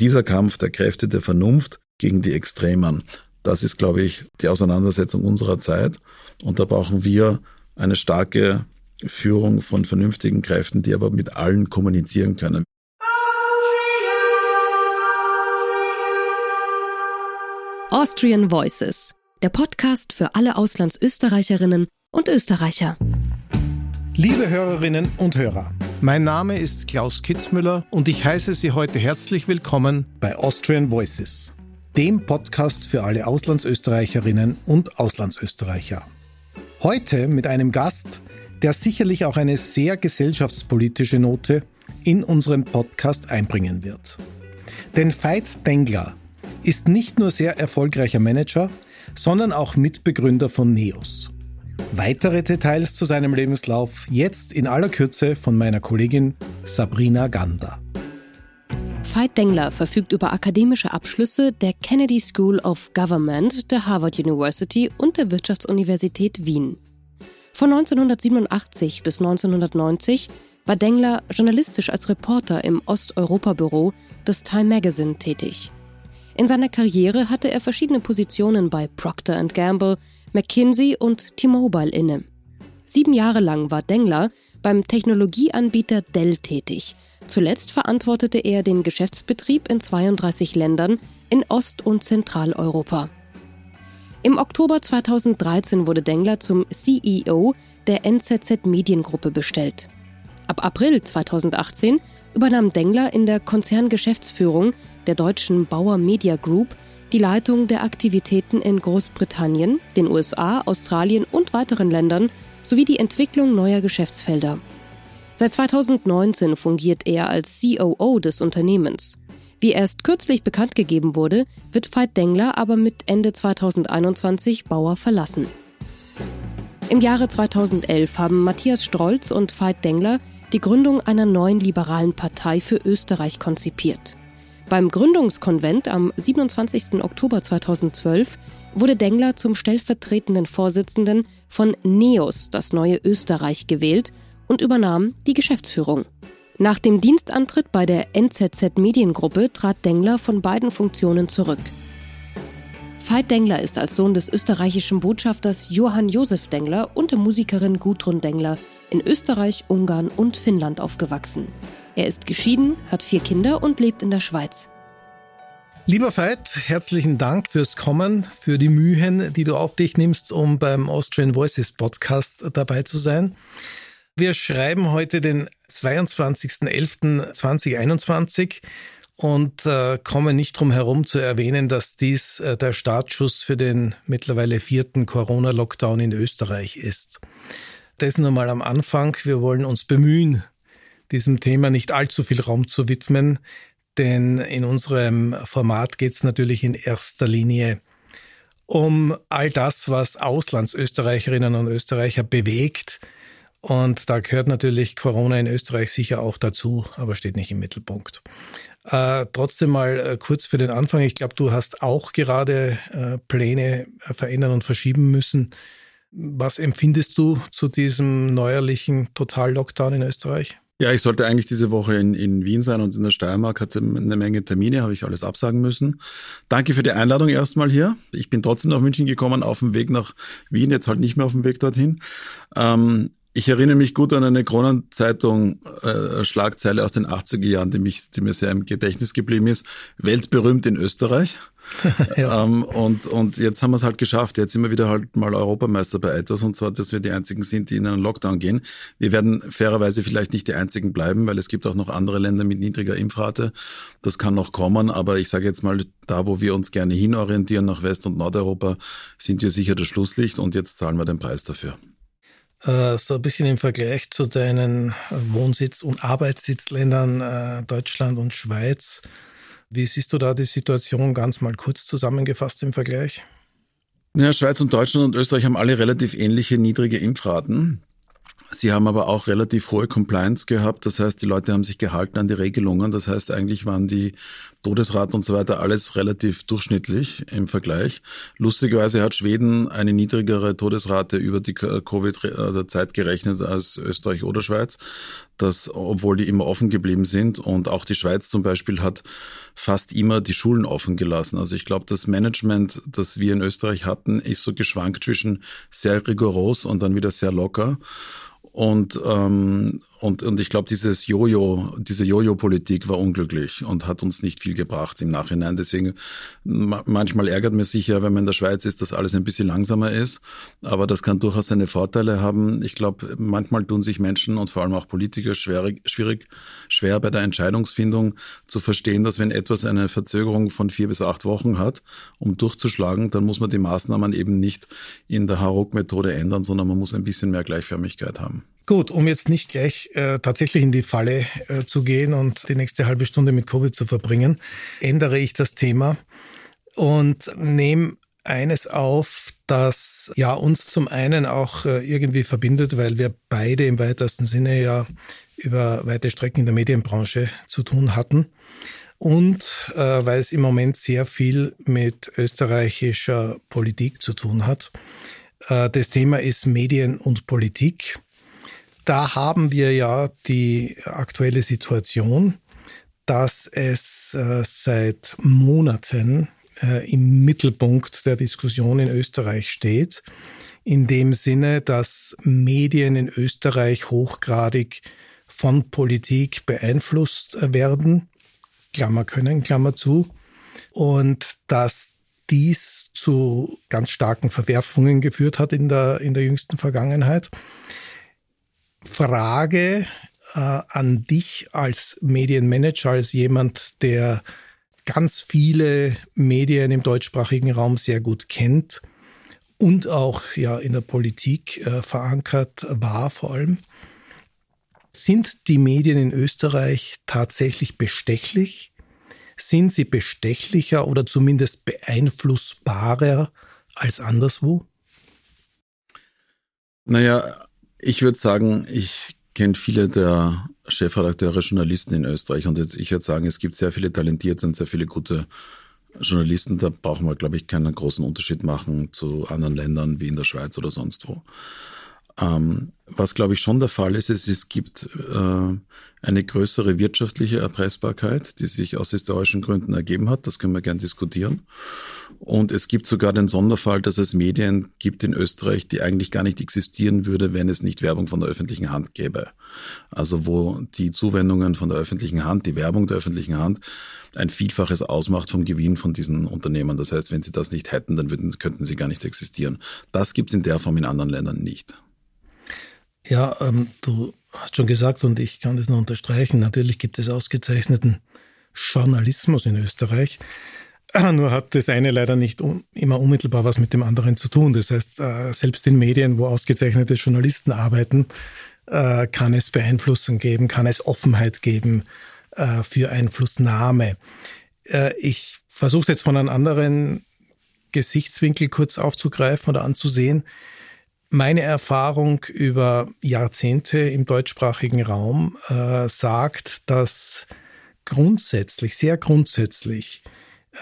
dieser Kampf der Kräfte der Vernunft gegen die Extremen, das ist, glaube ich, die Auseinandersetzung unserer Zeit. Und da brauchen wir eine starke Führung von vernünftigen Kräften, die aber mit allen kommunizieren können. Austrian Voices, der Podcast für alle Auslandsösterreicherinnen und Österreicher. Liebe Hörerinnen und Hörer, mein Name ist Klaus Kitzmüller und ich heiße Sie heute herzlich willkommen bei Austrian Voices, dem Podcast für alle Auslandsösterreicherinnen und Auslandsösterreicher. Heute mit einem Gast, der sicherlich auch eine sehr gesellschaftspolitische Note in unserem Podcast einbringen wird. Denn Veit Dengler ist nicht nur sehr erfolgreicher Manager, sondern auch Mitbegründer von NEOS. Weitere Details zu seinem Lebenslauf jetzt in aller Kürze von meiner Kollegin Sabrina Gander. Veit Dengler verfügt über akademische Abschlüsse der Kennedy School of Government der Harvard University und der Wirtschaftsuniversität Wien. Von 1987 bis 1990 war Dengler journalistisch als Reporter im Osteuropa-Büro des Time Magazine tätig. In seiner Karriere hatte er verschiedene Positionen bei Procter Gamble, McKinsey und T-Mobile inne. Sieben Jahre lang war Dengler beim Technologieanbieter Dell tätig. Zuletzt verantwortete er den Geschäftsbetrieb in 32 Ländern in Ost- und Zentraleuropa. Im Oktober 2013 wurde Dengler zum CEO der NZZ Mediengruppe bestellt. Ab April 2018 übernahm Dengler in der Konzerngeschäftsführung der deutschen Bauer Media Group die Leitung der Aktivitäten in Großbritannien, den USA, Australien und weiteren Ländern sowie die Entwicklung neuer Geschäftsfelder. Seit 2019 fungiert er als COO des Unternehmens. Wie erst kürzlich bekannt gegeben wurde, wird Veit Dengler aber mit Ende 2021 Bauer verlassen. Im Jahre 2011 haben Matthias Strolz und Veit Dengler die Gründung einer neuen liberalen Partei für Österreich konzipiert. Beim Gründungskonvent am 27. Oktober 2012 wurde Dengler zum stellvertretenden Vorsitzenden von NEOS, das neue Österreich, gewählt und übernahm die Geschäftsführung. Nach dem Dienstantritt bei der NZZ Mediengruppe trat Dengler von beiden Funktionen zurück. Veit Dengler ist als Sohn des österreichischen Botschafters Johann Josef Dengler und der Musikerin Gudrun Dengler in Österreich, Ungarn und Finnland aufgewachsen. Er ist geschieden, hat vier Kinder und lebt in der Schweiz. Lieber Veit, herzlichen Dank fürs Kommen, für die Mühen, die du auf dich nimmst, um beim Austrian Voices Podcast dabei zu sein. Wir schreiben heute den 22.11.2021 und äh, kommen nicht drum herum zu erwähnen, dass dies äh, der Startschuss für den mittlerweile vierten Corona-Lockdown in Österreich ist. Das nur mal am Anfang. Wir wollen uns bemühen, diesem Thema nicht allzu viel Raum zu widmen, denn in unserem Format geht es natürlich in erster Linie um all das, was Auslandsösterreicherinnen und Österreicher bewegt. Und da gehört natürlich Corona in Österreich sicher auch dazu, aber steht nicht im Mittelpunkt. Äh, trotzdem mal äh, kurz für den Anfang. Ich glaube, du hast auch gerade äh, Pläne äh, verändern und verschieben müssen. Was empfindest du zu diesem neuerlichen Total-Lockdown in Österreich? Ja, ich sollte eigentlich diese Woche in, in Wien sein und in der Steiermark hatte eine Menge Termine, habe ich alles absagen müssen. Danke für die Einladung erstmal hier. Ich bin trotzdem nach München gekommen, auf dem Weg nach Wien, jetzt halt nicht mehr auf dem Weg dorthin. Ähm, ich erinnere mich gut an eine Kronenzeitung äh, Schlagzeile aus den 80er Jahren, die, mich, die mir sehr im Gedächtnis geblieben ist. Weltberühmt in Österreich. ja. ähm, und, und jetzt haben wir es halt geschafft. Jetzt sind wir wieder halt mal Europameister bei etwas und zwar, dass wir die einzigen sind, die in einen Lockdown gehen. Wir werden fairerweise vielleicht nicht die einzigen bleiben, weil es gibt auch noch andere Länder mit niedriger Impfrate. Das kann noch kommen, aber ich sage jetzt mal, da wo wir uns gerne hinorientieren nach West- und Nordeuropa, sind wir sicher das Schlusslicht und jetzt zahlen wir den Preis dafür. Äh, so ein bisschen im Vergleich zu deinen Wohnsitz- und Arbeitssitzländern äh, Deutschland und Schweiz. Wie siehst du da die Situation ganz mal kurz zusammengefasst im Vergleich? Ja, Schweiz und Deutschland und Österreich haben alle relativ ähnliche niedrige Impfraten. Sie haben aber auch relativ hohe Compliance gehabt. Das heißt, die Leute haben sich gehalten an die Regelungen. Das heißt, eigentlich waren die Todesraten und so weiter alles relativ durchschnittlich im Vergleich. Lustigerweise hat Schweden eine niedrigere Todesrate über die Covid-Zeit gerechnet als Österreich oder Schweiz. Das, obwohl die immer offen geblieben sind. Und auch die Schweiz zum Beispiel hat fast immer die Schulen offen gelassen. Also ich glaube, das Management, das wir in Österreich hatten, ist so geschwankt zwischen sehr rigoros und dann wieder sehr locker. Und, ähm, und, und ich glaube, dieses Jojo, diese Jojo-Politik war unglücklich und hat uns nicht viel gebracht im Nachhinein. Deswegen manchmal ärgert mir sicher, wenn man in der Schweiz ist, dass alles ein bisschen langsamer ist. Aber das kann durchaus seine Vorteile haben. Ich glaube, manchmal tun sich Menschen und vor allem auch Politiker schwierig, schwierig, schwer bei der Entscheidungsfindung zu verstehen, dass wenn etwas eine Verzögerung von vier bis acht Wochen hat, um durchzuschlagen, dann muss man die Maßnahmen eben nicht in der Haruk-Methode ändern, sondern man muss ein bisschen mehr Gleichförmigkeit haben. Gut, um jetzt nicht gleich äh, tatsächlich in die Falle äh, zu gehen und die nächste halbe Stunde mit Covid zu verbringen, ändere ich das Thema und nehme eines auf, das ja uns zum einen auch äh, irgendwie verbindet, weil wir beide im weitesten Sinne ja über weite Strecken in der Medienbranche zu tun hatten und äh, weil es im Moment sehr viel mit österreichischer Politik zu tun hat. Äh, das Thema ist Medien und Politik da haben wir ja die aktuelle Situation, dass es äh, seit Monaten äh, im Mittelpunkt der Diskussion in Österreich steht, in dem Sinne, dass Medien in Österreich hochgradig von Politik beeinflusst werden, Klammer können, Klammer zu, und dass dies zu ganz starken Verwerfungen geführt hat in der, in der jüngsten Vergangenheit. Frage äh, an dich als Medienmanager, als jemand, der ganz viele Medien im deutschsprachigen Raum sehr gut kennt und auch ja in der Politik äh, verankert war vor allem. Sind die Medien in Österreich tatsächlich bestechlich? Sind sie bestechlicher oder zumindest beeinflussbarer als anderswo? Naja, ich würde sagen, ich kenne viele der Chefredakteure, Journalisten in Österreich und ich würde sagen, es gibt sehr viele talentierte und sehr viele gute Journalisten. Da brauchen wir, glaube ich, keinen großen Unterschied machen zu anderen Ländern wie in der Schweiz oder sonst wo. Ähm, was, glaube ich, schon der Fall ist, ist, es gibt äh, eine größere wirtschaftliche Erpressbarkeit, die sich aus historischen Gründen ergeben hat. Das können wir gern diskutieren. Und es gibt sogar den Sonderfall, dass es Medien gibt in Österreich, die eigentlich gar nicht existieren würde, wenn es nicht Werbung von der öffentlichen Hand gäbe. Also wo die Zuwendungen von der öffentlichen Hand, die Werbung der öffentlichen Hand ein Vielfaches ausmacht vom Gewinn von diesen Unternehmen. Das heißt, wenn sie das nicht hätten, dann würden, könnten sie gar nicht existieren. Das gibt es in der Form in anderen Ländern nicht. Ja, ähm, du hast schon gesagt und ich kann das nur unterstreichen. Natürlich gibt es ausgezeichneten Journalismus in Österreich. Nur hat das eine leider nicht immer unmittelbar was mit dem anderen zu tun. Das heißt, äh, selbst in Medien, wo ausgezeichnete Journalisten arbeiten, äh, kann es Beeinflussung geben, kann es Offenheit geben äh, für Einflussnahme. Ich versuche es jetzt von einem anderen Gesichtswinkel kurz aufzugreifen oder anzusehen. Meine Erfahrung über Jahrzehnte im deutschsprachigen Raum äh, sagt, dass grundsätzlich, sehr grundsätzlich,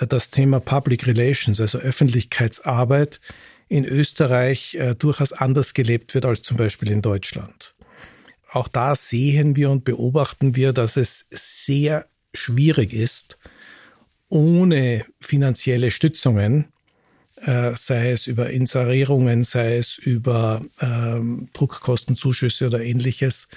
äh, das Thema Public Relations, also Öffentlichkeitsarbeit, in Österreich äh, durchaus anders gelebt wird als zum Beispiel in Deutschland. Auch da sehen wir und beobachten wir, dass es sehr schwierig ist, ohne finanzielle Stützungen äh, sei es über Inserierungen, sei es über ähm, Druckkostenzuschüsse oder ähnliches,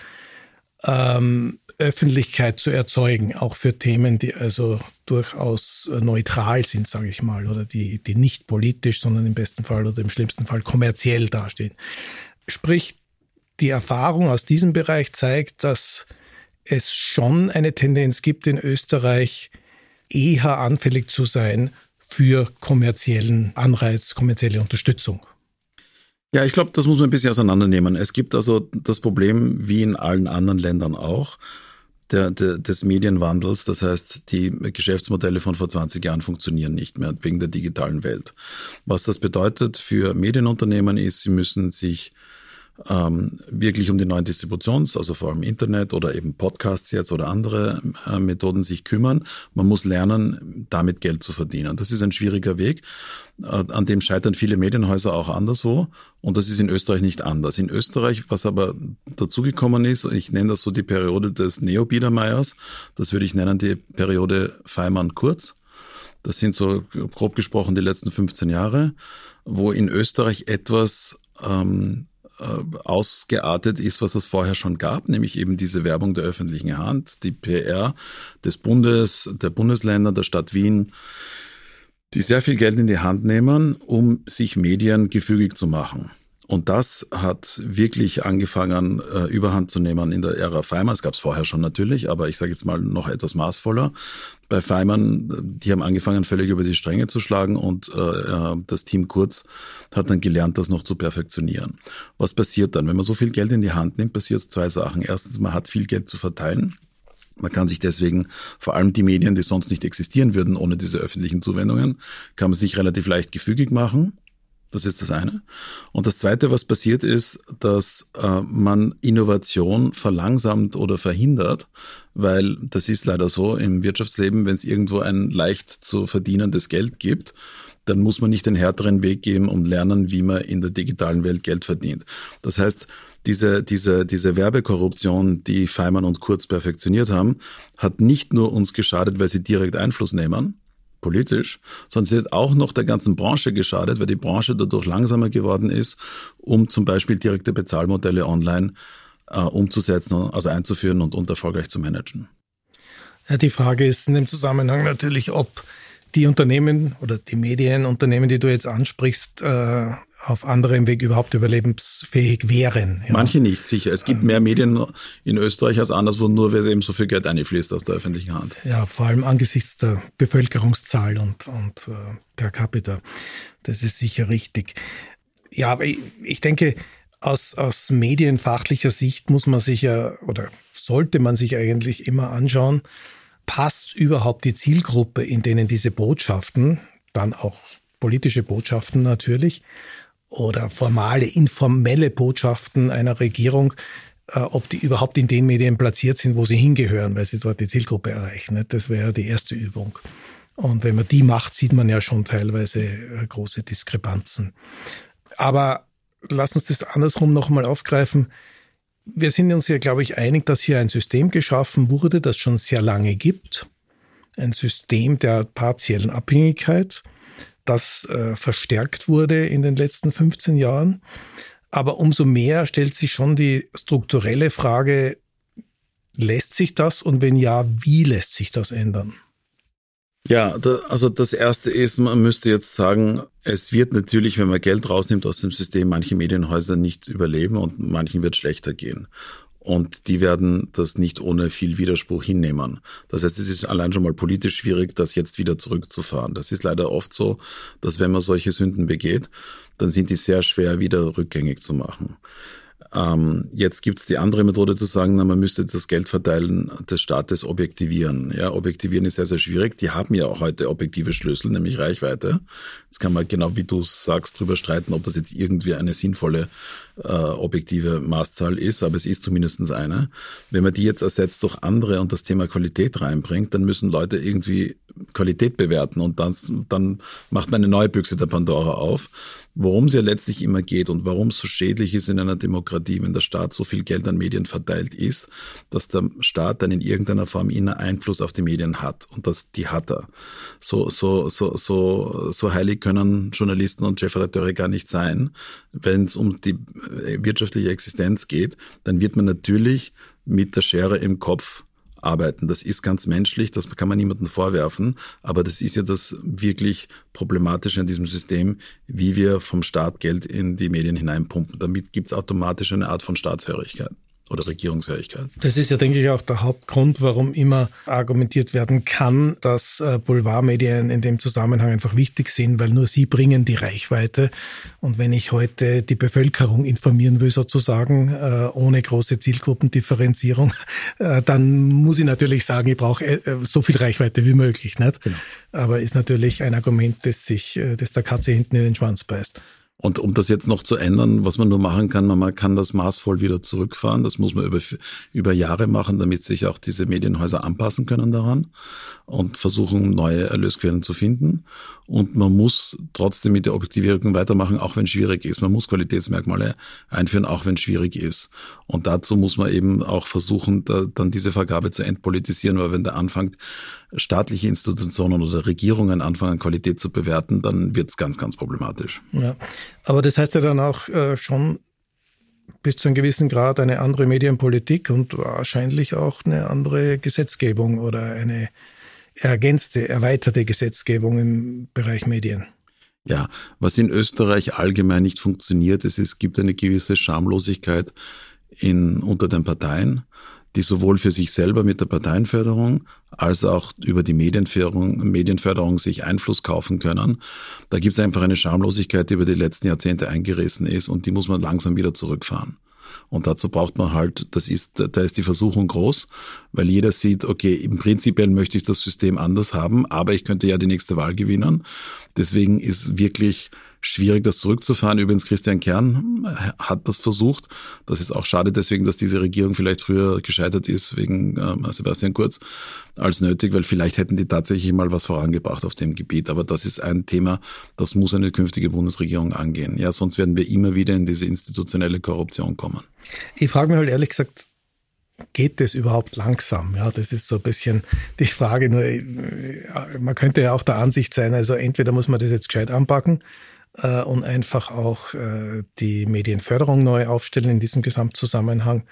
ähm, Öffentlichkeit zu erzeugen, auch für Themen, die also durchaus neutral sind, sage ich mal, oder die, die nicht politisch, sondern im besten Fall oder im schlimmsten Fall kommerziell dastehen. Sprich, die Erfahrung aus diesem Bereich zeigt, dass es schon eine Tendenz gibt, in Österreich eher anfällig zu sein für kommerziellen Anreiz, kommerzielle Unterstützung. Ja, ich glaube, das muss man ein bisschen auseinandernehmen. Es gibt also das Problem, wie in allen anderen Ländern auch, der, der, des Medienwandels. Das heißt, die Geschäftsmodelle von vor 20 Jahren funktionieren nicht mehr wegen der digitalen Welt. Was das bedeutet für Medienunternehmen ist, sie müssen sich ähm, wirklich um die neuen Distributions-, also vor allem Internet oder eben Podcasts jetzt oder andere äh, Methoden sich kümmern. Man muss lernen, damit Geld zu verdienen. Das ist ein schwieriger Weg. Äh, an dem scheitern viele Medienhäuser auch anderswo. Und das ist in Österreich nicht anders. In Österreich, was aber dazugekommen ist, ich nenne das so die Periode des Neo-Biedermeiers, das würde ich nennen die Periode Feimann-Kurz. Das sind so grob gesprochen die letzten 15 Jahre, wo in Österreich etwas ähm, äh, ausgeartet ist, was es vorher schon gab, nämlich eben diese Werbung der öffentlichen Hand, die PR des Bundes, der Bundesländer, der Stadt Wien, die sehr viel Geld in die Hand nehmen, um sich Medien gefügig zu machen. Und das hat wirklich angefangen, äh, Überhand zu nehmen in der Ära Feimann. Es gab es vorher schon natürlich, aber ich sage jetzt mal noch etwas maßvoller. Bei Feimann, die haben angefangen, völlig über die Stränge zu schlagen und äh, äh, das Team Kurz hat dann gelernt, das noch zu perfektionieren. Was passiert dann? Wenn man so viel Geld in die Hand nimmt, passiert zwei Sachen. Erstens, man hat viel Geld zu verteilen. Man kann sich deswegen, vor allem die Medien, die sonst nicht existieren würden ohne diese öffentlichen Zuwendungen, kann man sich relativ leicht gefügig machen. Das ist das eine. Und das zweite, was passiert ist, dass äh, man Innovation verlangsamt oder verhindert, weil das ist leider so im Wirtschaftsleben, wenn es irgendwo ein leicht zu verdienendes Geld gibt, dann muss man nicht den härteren Weg gehen und lernen, wie man in der digitalen Welt Geld verdient. Das heißt, diese, diese, diese Werbekorruption, die Feimann und Kurz perfektioniert haben, hat nicht nur uns geschadet, weil sie direkt Einfluss nehmen, politisch, sondern sie hat auch noch der ganzen Branche geschadet, weil die Branche dadurch langsamer geworden ist, um zum Beispiel direkte Bezahlmodelle online äh, umzusetzen, also einzuführen und, und erfolgreich zu managen. Ja, die Frage ist in dem Zusammenhang natürlich, ob die Unternehmen oder die Medienunternehmen, die du jetzt ansprichst, äh, auf anderem Weg überhaupt überlebensfähig wären. Ja. Manche nicht, sicher. Es gibt mehr Medien in Österreich als anderswo, nur weil eben so viel Geld einfließt aus der öffentlichen Hand. Ja, vor allem angesichts der Bevölkerungszahl und, und äh, per capita. Das ist sicher richtig. Ja, aber ich, ich denke, aus, aus medienfachlicher Sicht muss man sich ja oder sollte man sich eigentlich immer anschauen, passt überhaupt die Zielgruppe, in denen diese Botschaften, dann auch politische Botschaften natürlich, oder formale, informelle Botschaften einer Regierung, äh, ob die überhaupt in den Medien platziert sind, wo sie hingehören, weil sie dort die Zielgruppe erreichen. Ne? Das wäre die erste Übung. Und wenn man die macht, sieht man ja schon teilweise äh, große Diskrepanzen. Aber lass uns das andersrum nochmal aufgreifen. Wir sind uns ja, glaube ich, einig, dass hier ein System geschaffen wurde, das schon sehr lange gibt. Ein System der partiellen Abhängigkeit das äh, verstärkt wurde in den letzten 15 Jahren. Aber umso mehr stellt sich schon die strukturelle Frage, lässt sich das und wenn ja, wie lässt sich das ändern? Ja, da, also das Erste ist, man müsste jetzt sagen, es wird natürlich, wenn man Geld rausnimmt aus dem System, manche Medienhäuser nicht überleben und manchen wird schlechter gehen und die werden das nicht ohne viel Widerspruch hinnehmen. Das heißt, es ist allein schon mal politisch schwierig, das jetzt wieder zurückzufahren. Das ist leider oft so, dass wenn man solche Sünden begeht, dann sind die sehr schwer wieder rückgängig zu machen. Ähm, jetzt gibt's die andere Methode zu sagen, na, man müsste das Geldverteilen des Staates objektivieren. Ja, objektivieren ist sehr, sehr schwierig. Die haben ja auch heute objektive Schlüssel, nämlich Reichweite. Jetzt kann man genau wie du sagst drüber streiten, ob das jetzt irgendwie eine sinnvolle äh, objektive Maßzahl ist, aber es ist zumindestens eine. Wenn man die jetzt ersetzt durch andere und das Thema Qualität reinbringt, dann müssen Leute irgendwie Qualität bewerten und dann, dann macht man eine neue Büchse der Pandora auf worum es ja letztlich immer geht und warum es so schädlich ist in einer Demokratie, wenn der Staat so viel Geld an Medien verteilt ist, dass der Staat dann in irgendeiner Form inner Einfluss auf die Medien hat und das die hat er. So so so so so heilig können Journalisten und Chefredakteure gar nicht sein, wenn es um die äh, wirtschaftliche Existenz geht, dann wird man natürlich mit der Schere im Kopf arbeiten. Das ist ganz menschlich, das kann man niemandem vorwerfen, aber das ist ja das wirklich Problematische an diesem System, wie wir vom Staat Geld in die Medien hineinpumpen. Damit gibt es automatisch eine Art von Staatshörigkeit oder Regierungsfähigkeit. Das ist ja, denke ich, auch der Hauptgrund, warum immer argumentiert werden kann, dass äh, Boulevardmedien in dem Zusammenhang einfach wichtig sind, weil nur sie bringen die Reichweite. Und wenn ich heute die Bevölkerung informieren will, sozusagen, äh, ohne große Zielgruppendifferenzierung, äh, dann muss ich natürlich sagen, ich brauche so viel Reichweite wie möglich. Nicht? Genau. Aber ist natürlich ein Argument, das sich, das der Katze hinten in den Schwanz beißt. Und um das jetzt noch zu ändern, was man nur machen kann, man kann das maßvoll wieder zurückfahren. Das muss man über, über Jahre machen, damit sich auch diese Medienhäuser anpassen können daran und versuchen, neue Erlösquellen zu finden. Und man muss trotzdem mit der Objektivierung weitermachen, auch wenn es schwierig ist. Man muss Qualitätsmerkmale einführen, auch wenn es schwierig ist. Und dazu muss man eben auch versuchen, da, dann diese Vergabe zu entpolitisieren, weil wenn da anfängt, staatliche Institutionen oder Regierungen anfangen, Qualität zu bewerten, dann wird es ganz, ganz problematisch. Ja, aber das heißt ja dann auch äh, schon bis zu einem gewissen Grad eine andere Medienpolitik und wahrscheinlich auch eine andere Gesetzgebung oder eine ergänzte, erweiterte Gesetzgebung im Bereich Medien. Ja, was in Österreich allgemein nicht funktioniert, ist, es gibt eine gewisse Schamlosigkeit in, unter den Parteien, die sowohl für sich selber mit der Parteienförderung als auch über die Medienförderung, Medienförderung sich Einfluss kaufen können. Da gibt es einfach eine Schamlosigkeit, die über die letzten Jahrzehnte eingerissen ist und die muss man langsam wieder zurückfahren. Und dazu braucht man halt, das ist, da ist die Versuchung groß, weil jeder sieht, okay, im Prinzipiell möchte ich das System anders haben, aber ich könnte ja die nächste Wahl gewinnen. Deswegen ist wirklich schwierig, das zurückzufahren. Übrigens, Christian Kern hat das versucht. Das ist auch schade deswegen, dass diese Regierung vielleicht früher gescheitert ist, wegen äh, Sebastian Kurz, als nötig, weil vielleicht hätten die tatsächlich mal was vorangebracht auf dem Gebiet. Aber das ist ein Thema, das muss eine künftige Bundesregierung angehen. Ja, sonst werden wir immer wieder in diese institutionelle Korruption kommen. Ich frage mich halt ehrlich gesagt, geht das überhaupt langsam? Ja, das ist so ein bisschen die Frage. Nur, äh, man könnte ja auch der Ansicht sein, also entweder muss man das jetzt gescheit anpacken äh, und einfach auch äh, die Medienförderung neu aufstellen in diesem Gesamtzusammenhang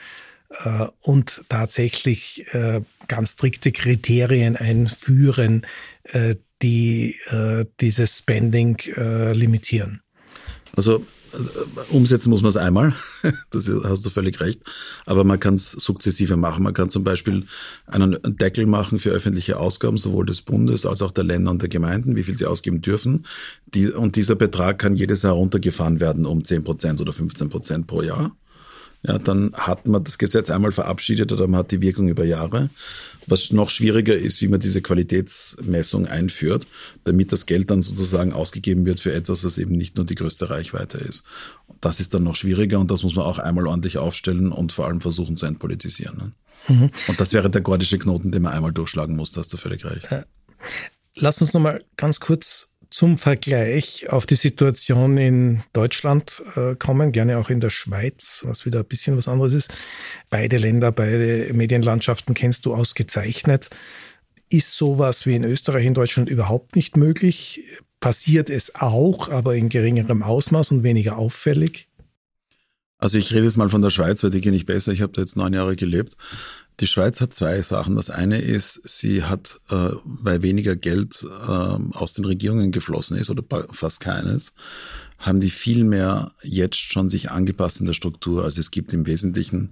äh, und tatsächlich äh, ganz strikte Kriterien einführen, äh, die äh, dieses Spending äh, limitieren. Also umsetzen muss man es einmal, das hast du völlig recht, aber man kann es sukzessive machen. Man kann zum Beispiel einen Deckel machen für öffentliche Ausgaben, sowohl des Bundes als auch der Länder und der Gemeinden, wie viel sie ausgeben dürfen. Die, und dieser Betrag kann jedes Jahr runtergefahren werden um 10 Prozent oder 15 Prozent pro Jahr ja, dann hat man das Gesetz einmal verabschiedet oder man hat die Wirkung über Jahre. Was noch schwieriger ist, wie man diese Qualitätsmessung einführt, damit das Geld dann sozusagen ausgegeben wird für etwas, was eben nicht nur die größte Reichweite ist. Das ist dann noch schwieriger und das muss man auch einmal ordentlich aufstellen und vor allem versuchen zu entpolitisieren. Ne? Mhm. Und das wäre der gordische Knoten, den man einmal durchschlagen muss, da hast du völlig recht. Äh, lass uns nochmal ganz kurz zum Vergleich auf die Situation in Deutschland äh, kommen, gerne auch in der Schweiz, was wieder ein bisschen was anderes ist. Beide Länder, beide Medienlandschaften kennst du ausgezeichnet. Ist sowas wie in Österreich, in Deutschland überhaupt nicht möglich? Passiert es auch, aber in geringerem Ausmaß und weniger auffällig? Also ich rede jetzt mal von der Schweiz, weil die kenne ich besser. Ich habe da jetzt neun Jahre gelebt. Die Schweiz hat zwei Sachen. Das eine ist, sie hat, äh, weil weniger Geld äh, aus den Regierungen geflossen ist oder fast keines, haben die viel mehr jetzt schon sich angepasst in der Struktur. Also es gibt im Wesentlichen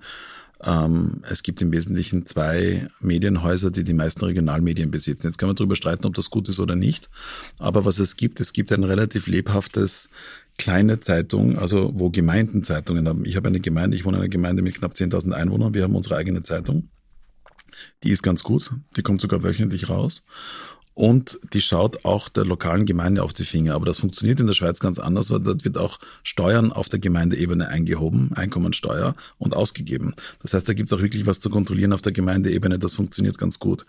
ähm, es gibt im Wesentlichen zwei Medienhäuser, die die meisten Regionalmedien besitzen. Jetzt kann man darüber streiten, ob das gut ist oder nicht. Aber was es gibt, es gibt ein relativ lebhaftes kleine Zeitung, also wo Gemeindenzeitungen haben. Ich habe eine Gemeinde, ich wohne in einer Gemeinde mit knapp 10.000 Einwohnern. Wir haben unsere eigene Zeitung. Die ist ganz gut. Die kommt sogar wöchentlich raus und die schaut auch der lokalen Gemeinde auf die Finger. Aber das funktioniert in der Schweiz ganz anders, weil dort wird auch Steuern auf der Gemeindeebene eingehoben, Einkommensteuer und ausgegeben. Das heißt, da gibt es auch wirklich was zu kontrollieren auf der Gemeindeebene. Das funktioniert ganz gut.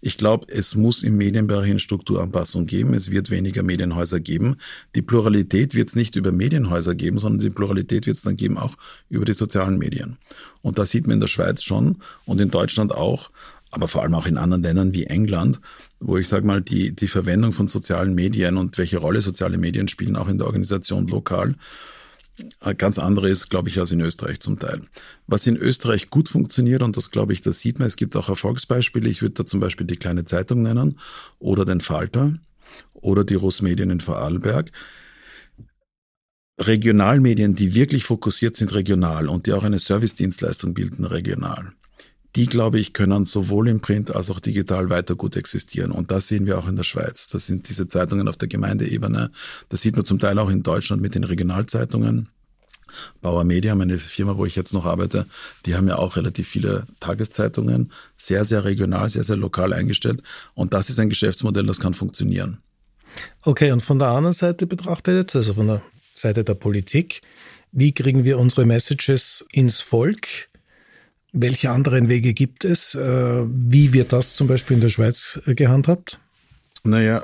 Ich glaube, es muss im Medienbereich eine Strukturanpassung geben. Es wird weniger Medienhäuser geben. Die Pluralität wird es nicht über Medienhäuser geben, sondern die Pluralität wird es dann geben auch über die sozialen Medien. Und da sieht man in der Schweiz schon und in Deutschland auch, aber vor allem auch in anderen Ländern wie England, wo ich sage mal, die, die Verwendung von sozialen Medien und welche Rolle soziale Medien spielen, auch in der Organisation lokal, äh, ganz andere ist, glaube ich, als in Österreich zum Teil. Was in Österreich gut funktioniert, und das glaube ich, das sieht man, es gibt auch Erfolgsbeispiele, ich würde da zum Beispiel die kleine Zeitung nennen oder den Falter oder die Russmedien in Vorarlberg. Regionalmedien, die wirklich fokussiert sind regional und die auch eine Servicedienstleistung bilden regional die, glaube ich, können sowohl im Print als auch digital weiter gut existieren. Und das sehen wir auch in der Schweiz. Das sind diese Zeitungen auf der Gemeindeebene. Das sieht man zum Teil auch in Deutschland mit den Regionalzeitungen. Bauer Media, meine Firma, wo ich jetzt noch arbeite, die haben ja auch relativ viele Tageszeitungen, sehr, sehr regional, sehr, sehr lokal eingestellt. Und das ist ein Geschäftsmodell, das kann funktionieren. Okay, und von der anderen Seite betrachtet jetzt, also von der Seite der Politik. Wie kriegen wir unsere Messages ins Volk? Welche anderen Wege gibt es? Äh, wie wird das zum Beispiel in der Schweiz äh, gehandhabt? Naja,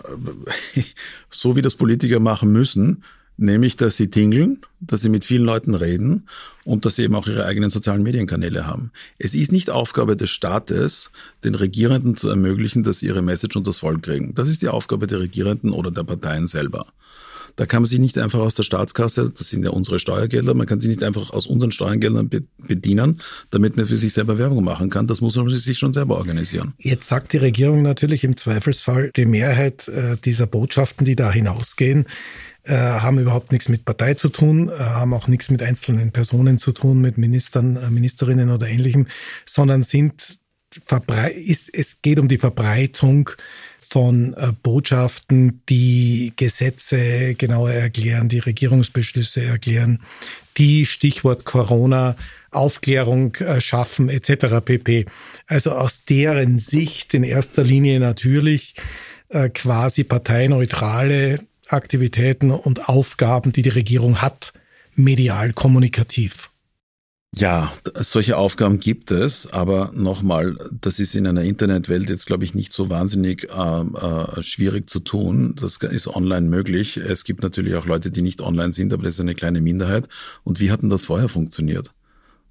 so wie das Politiker machen müssen, nämlich dass sie tingeln, dass sie mit vielen Leuten reden und dass sie eben auch ihre eigenen sozialen Medienkanäle haben. Es ist nicht Aufgabe des Staates, den Regierenden zu ermöglichen, dass sie ihre Message und das Volk kriegen. Das ist die Aufgabe der Regierenden oder der Parteien selber. Da kann man sich nicht einfach aus der Staatskasse, das sind ja unsere Steuergelder, man kann sich nicht einfach aus unseren Steuergeldern bedienen, damit man für sich selber Werbung machen kann. Das muss man sich schon selber organisieren. Jetzt sagt die Regierung natürlich im Zweifelsfall, die Mehrheit äh, dieser Botschaften, die da hinausgehen, äh, haben überhaupt nichts mit Partei zu tun, äh, haben auch nichts mit einzelnen Personen zu tun, mit Ministern, Ministerinnen oder ähnlichem, sondern sind ist, es geht um die Verbreitung von äh, Botschaften, die Gesetze genauer erklären, die Regierungsbeschlüsse erklären, die Stichwort Corona Aufklärung äh, schaffen etc. pp. Also aus deren Sicht in erster Linie natürlich äh, quasi parteineutrale Aktivitäten und Aufgaben, die die Regierung hat, medial kommunikativ. Ja, solche Aufgaben gibt es, aber nochmal, das ist in einer Internetwelt jetzt, glaube ich, nicht so wahnsinnig äh, äh, schwierig zu tun. Das ist online möglich. Es gibt natürlich auch Leute, die nicht online sind, aber das ist eine kleine Minderheit. Und wie hat denn das vorher funktioniert?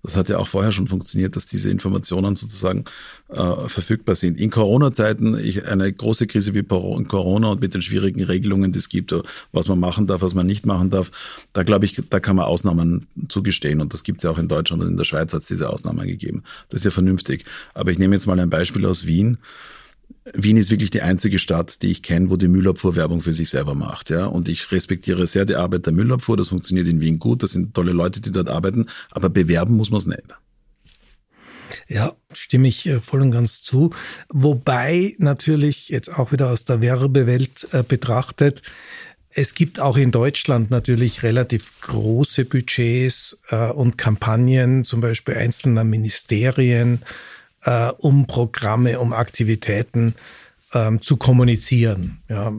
Das hat ja auch vorher schon funktioniert, dass diese Informationen sozusagen äh, verfügbar sind. In Corona-Zeiten, eine große Krise wie Corona und mit den schwierigen Regelungen, die es gibt, was man machen darf, was man nicht machen darf, da glaube ich, da kann man Ausnahmen zugestehen. Und das gibt es ja auch in Deutschland und in der Schweiz hat es diese Ausnahmen gegeben. Das ist ja vernünftig. Aber ich nehme jetzt mal ein Beispiel aus Wien. Wien ist wirklich die einzige Stadt, die ich kenne, wo die Müllabfuhr Werbung für sich selber macht. Ja? Und ich respektiere sehr die Arbeit der Müllabfuhr. Das funktioniert in Wien gut. Das sind tolle Leute, die dort arbeiten. Aber bewerben muss man es nicht. Ja, stimme ich äh, voll und ganz zu. Wobei natürlich jetzt auch wieder aus der Werbewelt äh, betrachtet, es gibt auch in Deutschland natürlich relativ große Budgets äh, und Kampagnen, zum Beispiel einzelner Ministerien, äh, um Programme, um Aktivitäten ähm, zu kommunizieren. Ja,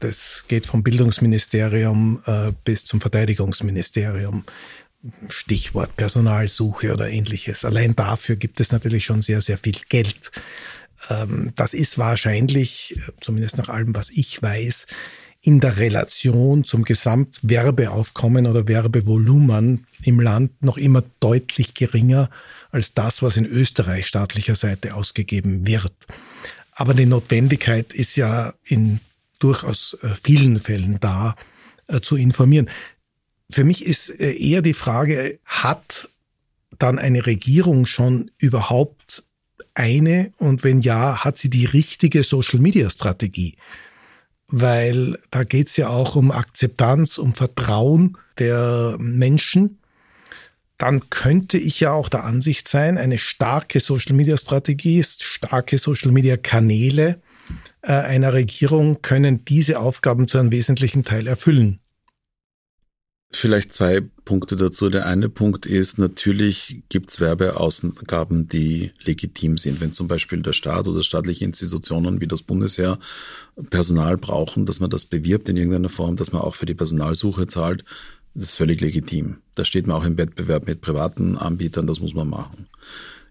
das geht vom Bildungsministerium äh, bis zum Verteidigungsministerium. Stichwort Personalsuche oder ähnliches. Allein dafür gibt es natürlich schon sehr, sehr viel Geld. Ähm, das ist wahrscheinlich, zumindest nach allem, was ich weiß, in der Relation zum Gesamtwerbeaufkommen oder Werbevolumen im Land noch immer deutlich geringer als das, was in Österreich staatlicher Seite ausgegeben wird. Aber die Notwendigkeit ist ja in durchaus äh, vielen Fällen da, äh, zu informieren. Für mich ist äh, eher die Frage, hat dann eine Regierung schon überhaupt eine und wenn ja, hat sie die richtige Social-Media-Strategie? Weil da geht es ja auch um Akzeptanz, um Vertrauen der Menschen dann könnte ich ja auch der Ansicht sein, eine starke Social-Media-Strategie, starke Social-Media-Kanäle äh, einer Regierung können diese Aufgaben zu einem wesentlichen Teil erfüllen. Vielleicht zwei Punkte dazu. Der eine Punkt ist, natürlich gibt es Werbeausgaben, die legitim sind. Wenn zum Beispiel der Staat oder staatliche Institutionen wie das Bundesheer Personal brauchen, dass man das bewirbt in irgendeiner Form, dass man auch für die Personalsuche zahlt, das ist völlig legitim. Da steht man auch im Wettbewerb mit privaten Anbietern, das muss man machen.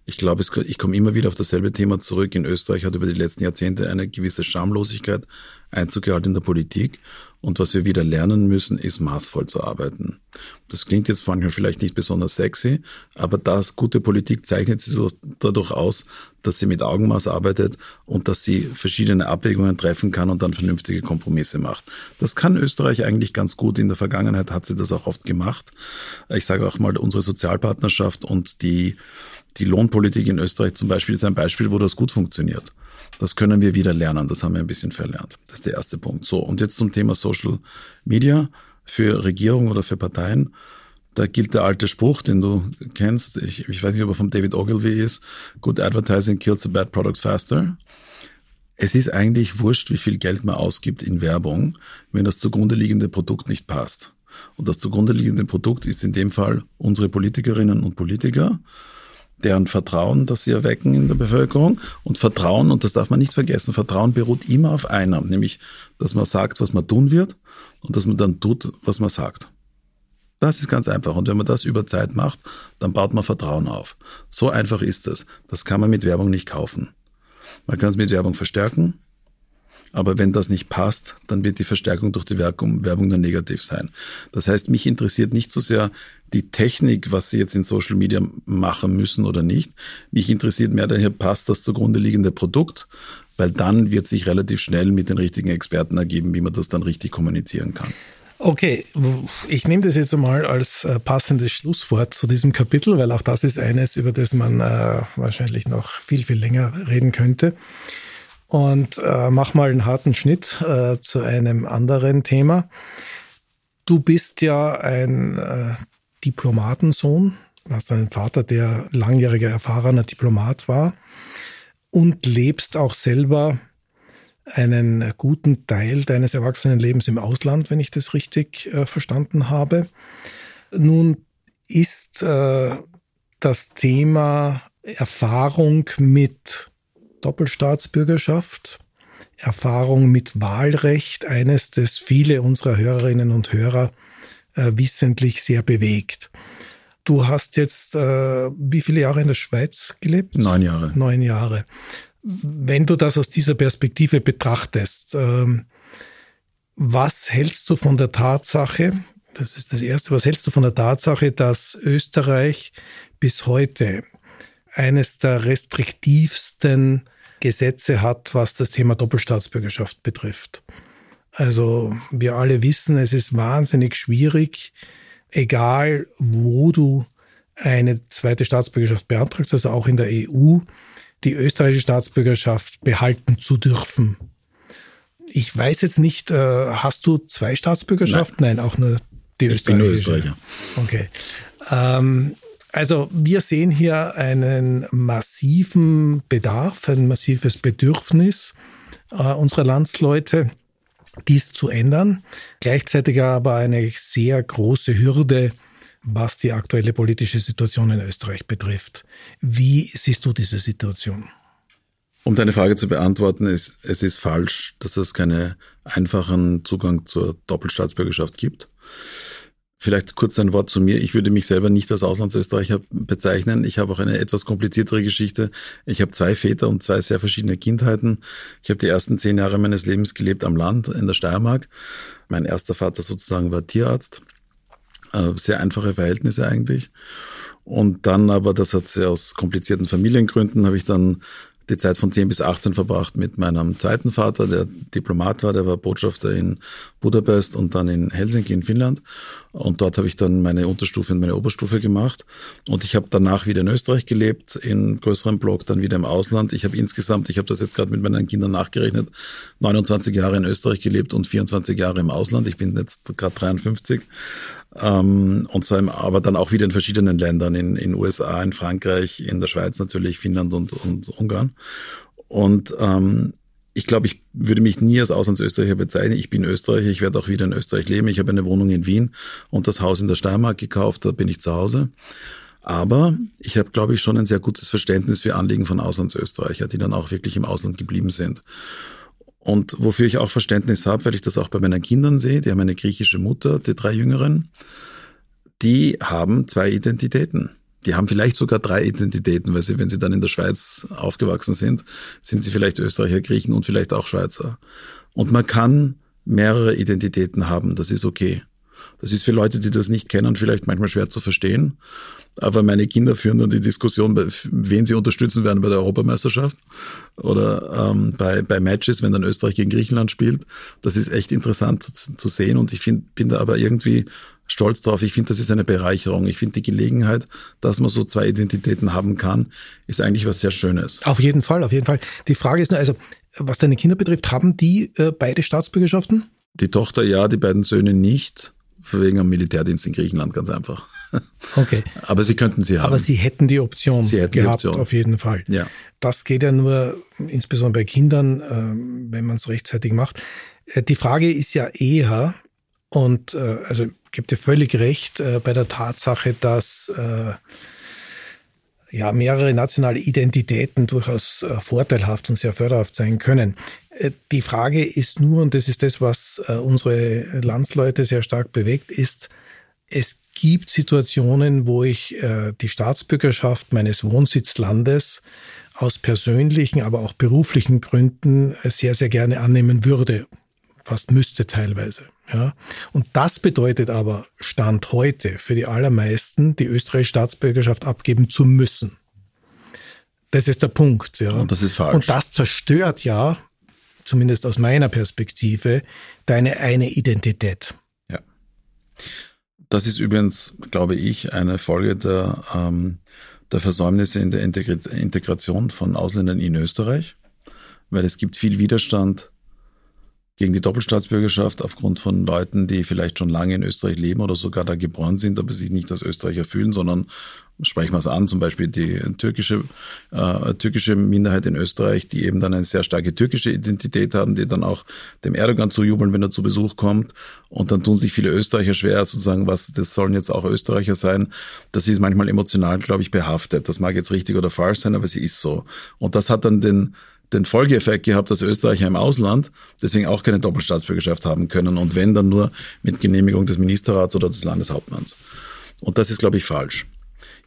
Ich glaube, ich komme immer wieder auf dasselbe Thema zurück. In Österreich hat über die letzten Jahrzehnte eine gewisse Schamlosigkeit Einzug gehalten in der Politik. Und was wir wieder lernen müssen, ist maßvoll zu arbeiten. Das klingt jetzt manchmal vielleicht nicht besonders sexy, aber das gute Politik zeichnet sich so dadurch aus, dass sie mit Augenmaß arbeitet und dass sie verschiedene Abwägungen treffen kann und dann vernünftige Kompromisse macht. Das kann Österreich eigentlich ganz gut. In der Vergangenheit hat sie das auch oft gemacht. Ich sage auch mal, unsere Sozialpartnerschaft und die, die Lohnpolitik in Österreich zum Beispiel ist ein Beispiel, wo das gut funktioniert. Das können wir wieder lernen. Das haben wir ein bisschen verlernt. Das ist der erste Punkt. So, und jetzt zum Thema Social Media für Regierung oder für Parteien. Da gilt der alte Spruch, den du kennst. Ich, ich weiß nicht, ob er vom David Ogilvy ist. Good advertising kills the bad products faster. Es ist eigentlich wurscht, wie viel Geld man ausgibt in Werbung, wenn das zugrunde liegende Produkt nicht passt. Und das zugrunde liegende Produkt ist in dem Fall unsere Politikerinnen und Politiker deren Vertrauen, das sie erwecken in der Bevölkerung. Und Vertrauen, und das darf man nicht vergessen, Vertrauen beruht immer auf einer, nämlich, dass man sagt, was man tun wird und dass man dann tut, was man sagt. Das ist ganz einfach. Und wenn man das über Zeit macht, dann baut man Vertrauen auf. So einfach ist es. Das kann man mit Werbung nicht kaufen. Man kann es mit Werbung verstärken, aber wenn das nicht passt, dann wird die Verstärkung durch die Werbung, dann negativ sein. Das heißt, mich interessiert nicht so sehr die Technik, was sie jetzt in Social Media machen müssen oder nicht. Mich interessiert mehr daher, passt das zugrunde liegende Produkt, weil dann wird sich relativ schnell mit den richtigen Experten ergeben, wie man das dann richtig kommunizieren kann. Okay, ich nehme das jetzt einmal als äh, passendes Schlusswort zu diesem Kapitel, weil auch das ist eines, über das man äh, wahrscheinlich noch viel, viel länger reden könnte. Und äh, mach mal einen harten Schnitt äh, zu einem anderen Thema. Du bist ja ein äh, Diplomatensohn, du hast einen Vater, der langjähriger erfahrener Diplomat war und lebst auch selber einen guten Teil deines Erwachsenenlebens im Ausland, wenn ich das richtig äh, verstanden habe. Nun ist äh, das Thema Erfahrung mit Doppelstaatsbürgerschaft, Erfahrung mit Wahlrecht eines, das viele unserer Hörerinnen und Hörer äh, wissentlich sehr bewegt. Du hast jetzt äh, wie viele Jahre in der Schweiz gelebt? Neun Jahre. Neun Jahre. Wenn du das aus dieser Perspektive betrachtest, ähm, was hältst du von der Tatsache, das ist das Erste, was hältst du von der Tatsache, dass Österreich bis heute eines der restriktivsten Gesetze hat, was das Thema Doppelstaatsbürgerschaft betrifft? Also wir alle wissen, es ist wahnsinnig schwierig, egal wo du eine zweite Staatsbürgerschaft beantragst, also auch in der EU, die österreichische Staatsbürgerschaft behalten zu dürfen. Ich weiß jetzt nicht, äh, hast du zwei Staatsbürgerschaften? Nein, Nein auch nur die ich österreichische. Ich bin nur Österreicher. Okay. Ähm, also wir sehen hier einen massiven Bedarf, ein massives Bedürfnis äh, unserer Landsleute, dies zu ändern. Gleichzeitig aber eine sehr große Hürde, was die aktuelle politische Situation in Österreich betrifft. Wie siehst du diese Situation? Um deine Frage zu beantworten, ist, es ist falsch, dass es keinen einfachen Zugang zur Doppelstaatsbürgerschaft gibt. Vielleicht kurz ein Wort zu mir. Ich würde mich selber nicht als Auslandsösterreicher bezeichnen. Ich habe auch eine etwas kompliziertere Geschichte. Ich habe zwei Väter und zwei sehr verschiedene Kindheiten. Ich habe die ersten zehn Jahre meines Lebens gelebt am Land in der Steiermark. Mein erster Vater sozusagen war Tierarzt. Äh, sehr einfache Verhältnisse eigentlich. Und dann aber, das hat sie aus komplizierten Familiengründen, habe ich dann die Zeit von 10 bis 18 verbracht mit meinem zweiten Vater, der Diplomat war, der war Botschafter in Budapest und dann in Helsinki in Finnland. Und dort habe ich dann meine Unterstufe und meine Oberstufe gemacht. Und ich habe danach wieder in Österreich gelebt, in größerem Block, dann wieder im Ausland. Ich habe insgesamt, ich habe das jetzt gerade mit meinen Kindern nachgerechnet, 29 Jahre in Österreich gelebt und 24 Jahre im Ausland. Ich bin jetzt gerade 53. Ähm, und zwar im, aber dann auch wieder in verschiedenen Ländern, in in USA, in Frankreich, in der Schweiz natürlich, Finnland und, und Ungarn. Und ähm, ich glaube, ich würde mich nie als Auslandsösterreicher bezeichnen. Ich bin Österreicher, ich werde auch wieder in Österreich leben. Ich habe eine Wohnung in Wien und das Haus in der Steiermark gekauft, da bin ich zu Hause. Aber ich habe, glaube ich, schon ein sehr gutes Verständnis für Anliegen von Auslandsösterreicher, die dann auch wirklich im Ausland geblieben sind. Und wofür ich auch Verständnis habe, weil ich das auch bei meinen Kindern sehe, die haben eine griechische Mutter, die drei Jüngeren, die haben zwei Identitäten. Die haben vielleicht sogar drei Identitäten, weil sie, wenn sie dann in der Schweiz aufgewachsen sind, sind sie vielleicht Österreicher, Griechen und vielleicht auch Schweizer. Und man kann mehrere Identitäten haben, das ist okay. Das ist für Leute, die das nicht kennen, vielleicht manchmal schwer zu verstehen. Aber meine Kinder führen dann die Diskussion, wen sie unterstützen werden bei der Europameisterschaft oder ähm, bei, bei Matches, wenn dann Österreich gegen Griechenland spielt. Das ist echt interessant zu, zu sehen und ich find, bin da aber irgendwie stolz drauf. Ich finde, das ist eine Bereicherung. Ich finde die Gelegenheit, dass man so zwei Identitäten haben kann, ist eigentlich was sehr Schönes. Auf jeden Fall, auf jeden Fall. Die Frage ist nur, also was deine Kinder betrifft, haben die äh, beide Staatsbürgerschaften? Die Tochter ja, die beiden Söhne nicht. Wegen am Militärdienst in Griechenland ganz einfach. Okay. Aber sie könnten sie haben. Aber sie hätten die Option hätten gehabt, die Option. auf jeden Fall. Ja. Das geht ja nur, insbesondere bei Kindern, ähm, wenn man es rechtzeitig macht. Äh, die Frage ist ja eher, und äh, also gebe dir völlig recht äh, bei der Tatsache, dass ja mehrere nationale Identitäten durchaus vorteilhaft und sehr förderhaft sein können. Die Frage ist nur, und das ist das, was unsere Landsleute sehr stark bewegt, ist, es gibt Situationen, wo ich äh, die Staatsbürgerschaft meines Wohnsitzlandes aus persönlichen, aber auch beruflichen Gründen sehr, sehr gerne annehmen würde. Fast müsste teilweise. Ja. Und das bedeutet aber Stand heute für die allermeisten, die österreichische Staatsbürgerschaft abgeben zu müssen. Das ist der Punkt. Ja. Und das ist falsch. Und das zerstört ja, zumindest aus meiner Perspektive, deine eine Identität. Ja. Das ist übrigens, glaube ich, eine Folge der, ähm, der Versäumnisse in der Integration von Ausländern in Österreich, weil es gibt viel Widerstand gegen die Doppelstaatsbürgerschaft aufgrund von Leuten, die vielleicht schon lange in Österreich leben oder sogar da geboren sind, aber sich nicht als Österreicher fühlen, sondern sprechen wir es an, zum Beispiel die türkische, äh, türkische Minderheit in Österreich, die eben dann eine sehr starke türkische Identität haben, die dann auch dem Erdogan zujubeln, wenn er zu Besuch kommt. Und dann tun sich viele Österreicher schwer, sozusagen, was, das sollen jetzt auch Österreicher sein. Das ist manchmal emotional, glaube ich, behaftet. Das mag jetzt richtig oder falsch sein, aber sie ist so. Und das hat dann den, den Folgeeffekt gehabt, dass Österreicher im Ausland deswegen auch keine Doppelstaatsbürgerschaft haben können und wenn dann nur mit Genehmigung des Ministerrats oder des Landeshauptmanns. Und das ist, glaube ich, falsch.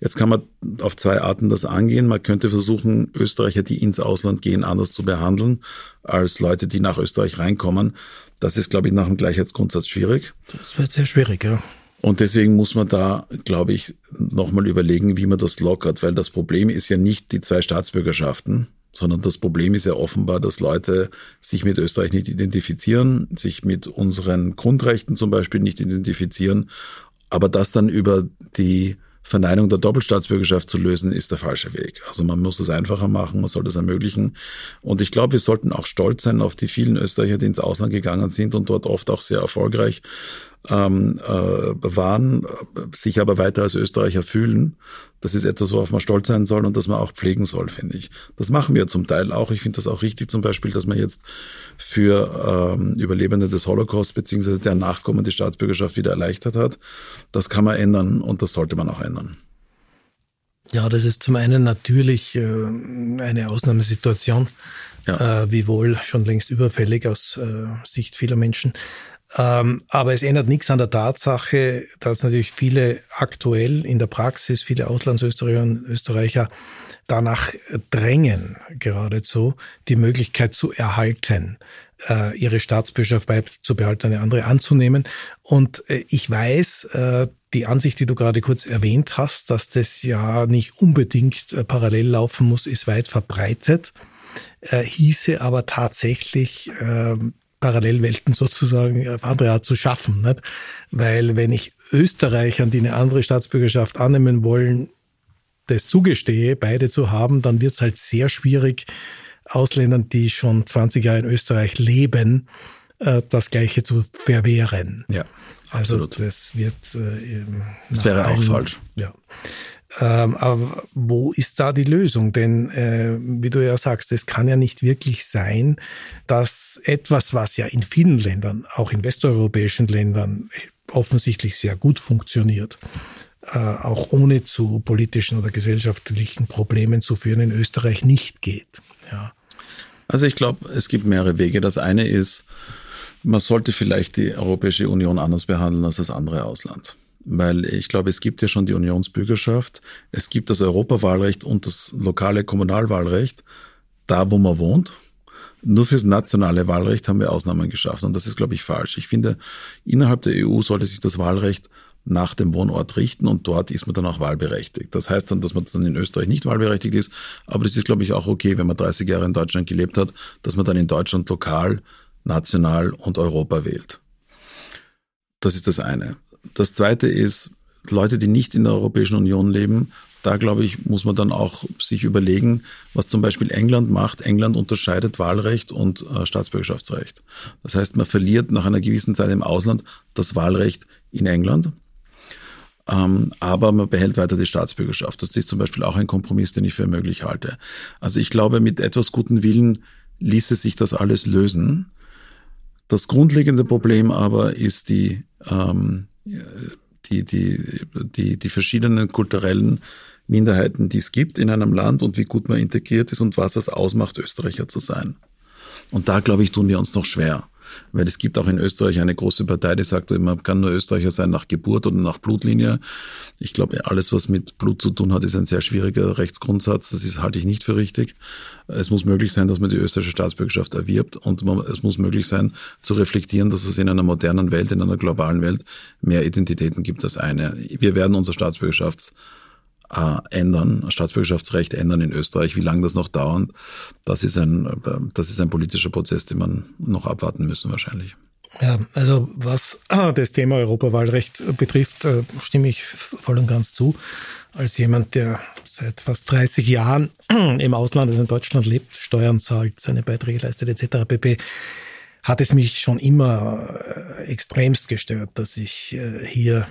Jetzt kann man auf zwei Arten das angehen. Man könnte versuchen, Österreicher, die ins Ausland gehen, anders zu behandeln als Leute, die nach Österreich reinkommen. Das ist, glaube ich, nach dem Gleichheitsgrundsatz schwierig. Das wird sehr schwierig, ja. Und deswegen muss man da, glaube ich, nochmal überlegen, wie man das lockert, weil das Problem ist ja nicht die zwei Staatsbürgerschaften, sondern das Problem ist ja offenbar, dass Leute sich mit Österreich nicht identifizieren, sich mit unseren Grundrechten zum Beispiel nicht identifizieren, aber das dann über die Verneinung der Doppelstaatsbürgerschaft zu lösen, ist der falsche Weg. Also man muss es einfacher machen, man soll das ermöglichen. Und ich glaube, wir sollten auch stolz sein auf die vielen Österreicher, die ins Ausland gegangen sind und dort oft auch sehr erfolgreich ähm, äh, waren, sich aber weiter als Österreicher fühlen. Das ist etwas, worauf man stolz sein soll und das man auch pflegen soll, finde ich. Das machen wir zum Teil auch. Ich finde das auch richtig, zum Beispiel, dass man jetzt für ähm, Überlebende des Holocaust beziehungsweise der Nachkommen die Staatsbürgerschaft wieder erleichtert hat. Das kann man ändern und das sollte man auch ändern. Ja, das ist zum einen natürlich äh, eine Ausnahmesituation, ja. äh, wiewohl schon längst überfällig aus äh, Sicht vieler Menschen. Ähm, aber es ändert nichts an der Tatsache, dass natürlich viele aktuell in der Praxis, viele Auslandsösterreicher und Österreicher danach drängen, geradezu, die Möglichkeit zu erhalten, äh, ihre Staatsbürgerschaft beizubehalten, eine andere anzunehmen. Und äh, ich weiß, äh, die Ansicht, die du gerade kurz erwähnt hast, dass das ja nicht unbedingt parallel laufen muss, ist weit verbreitet, hieße aber tatsächlich ähm, Parallelwelten sozusagen auf andere Art zu schaffen. Nicht? Weil wenn ich Österreichern, die eine andere Staatsbürgerschaft annehmen wollen, das zugestehe, beide zu haben, dann wird es halt sehr schwierig, Ausländern, die schon 20 Jahre in Österreich leben, äh, das Gleiche zu verwehren. Ja, also absolut. Also das wird. Äh, das wäre auch falsch. Ja. Ähm, aber wo ist da die Lösung? Denn äh, wie du ja sagst, es kann ja nicht wirklich sein, dass etwas, was ja in vielen Ländern, auch in westeuropäischen Ländern, offensichtlich sehr gut funktioniert, äh, auch ohne zu politischen oder gesellschaftlichen Problemen zu führen, in Österreich nicht geht. Ja. Also ich glaube, es gibt mehrere Wege. Das eine ist, man sollte vielleicht die Europäische Union anders behandeln als das andere Ausland weil ich glaube, es gibt ja schon die Unionsbürgerschaft, es gibt das Europawahlrecht und das lokale Kommunalwahlrecht, da wo man wohnt. Nur fürs nationale Wahlrecht haben wir Ausnahmen geschafft und das ist, glaube ich, falsch. Ich finde, innerhalb der EU sollte sich das Wahlrecht nach dem Wohnort richten und dort ist man dann auch wahlberechtigt. Das heißt dann, dass man dann in Österreich nicht wahlberechtigt ist, aber das ist, glaube ich, auch okay, wenn man 30 Jahre in Deutschland gelebt hat, dass man dann in Deutschland lokal, national und Europa wählt. Das ist das eine. Das zweite ist, Leute, die nicht in der Europäischen Union leben, da glaube ich, muss man dann auch sich überlegen, was zum Beispiel England macht. England unterscheidet Wahlrecht und äh, Staatsbürgerschaftsrecht. Das heißt, man verliert nach einer gewissen Zeit im Ausland das Wahlrecht in England, ähm, aber man behält weiter die Staatsbürgerschaft. Das ist zum Beispiel auch ein Kompromiss, den ich für möglich halte. Also ich glaube, mit etwas guten Willen ließe sich das alles lösen. Das grundlegende Problem aber ist die ähm, die, die, die, die verschiedenen kulturellen Minderheiten, die es gibt in einem Land und wie gut man integriert ist und was es ausmacht, Österreicher zu sein. Und da, glaube ich, tun wir uns noch schwer. Weil es gibt auch in Österreich eine große Partei, die sagt, man kann nur Österreicher sein nach Geburt oder nach Blutlinie. Ich glaube, alles, was mit Blut zu tun hat, ist ein sehr schwieriger Rechtsgrundsatz. Das ist, halte ich nicht für richtig. Es muss möglich sein, dass man die österreichische Staatsbürgerschaft erwirbt und man, es muss möglich sein, zu reflektieren, dass es in einer modernen Welt, in einer globalen Welt mehr Identitäten gibt als eine. Wir werden unsere Staatsbürgerschaft äh, ändern, Staatsbürgerschaftsrecht ändern in Österreich. Wie lange das noch dauert, das ist ein, das ist ein politischer Prozess, den man noch abwarten müssen wahrscheinlich. Ja, also was das Thema Europawahlrecht betrifft, äh, stimme ich voll und ganz zu. Als jemand, der seit fast 30 Jahren im Ausland, also in Deutschland lebt, Steuern zahlt, seine Beiträge leistet etc. pp., hat es mich schon immer äh, extremst gestört, dass ich äh, hier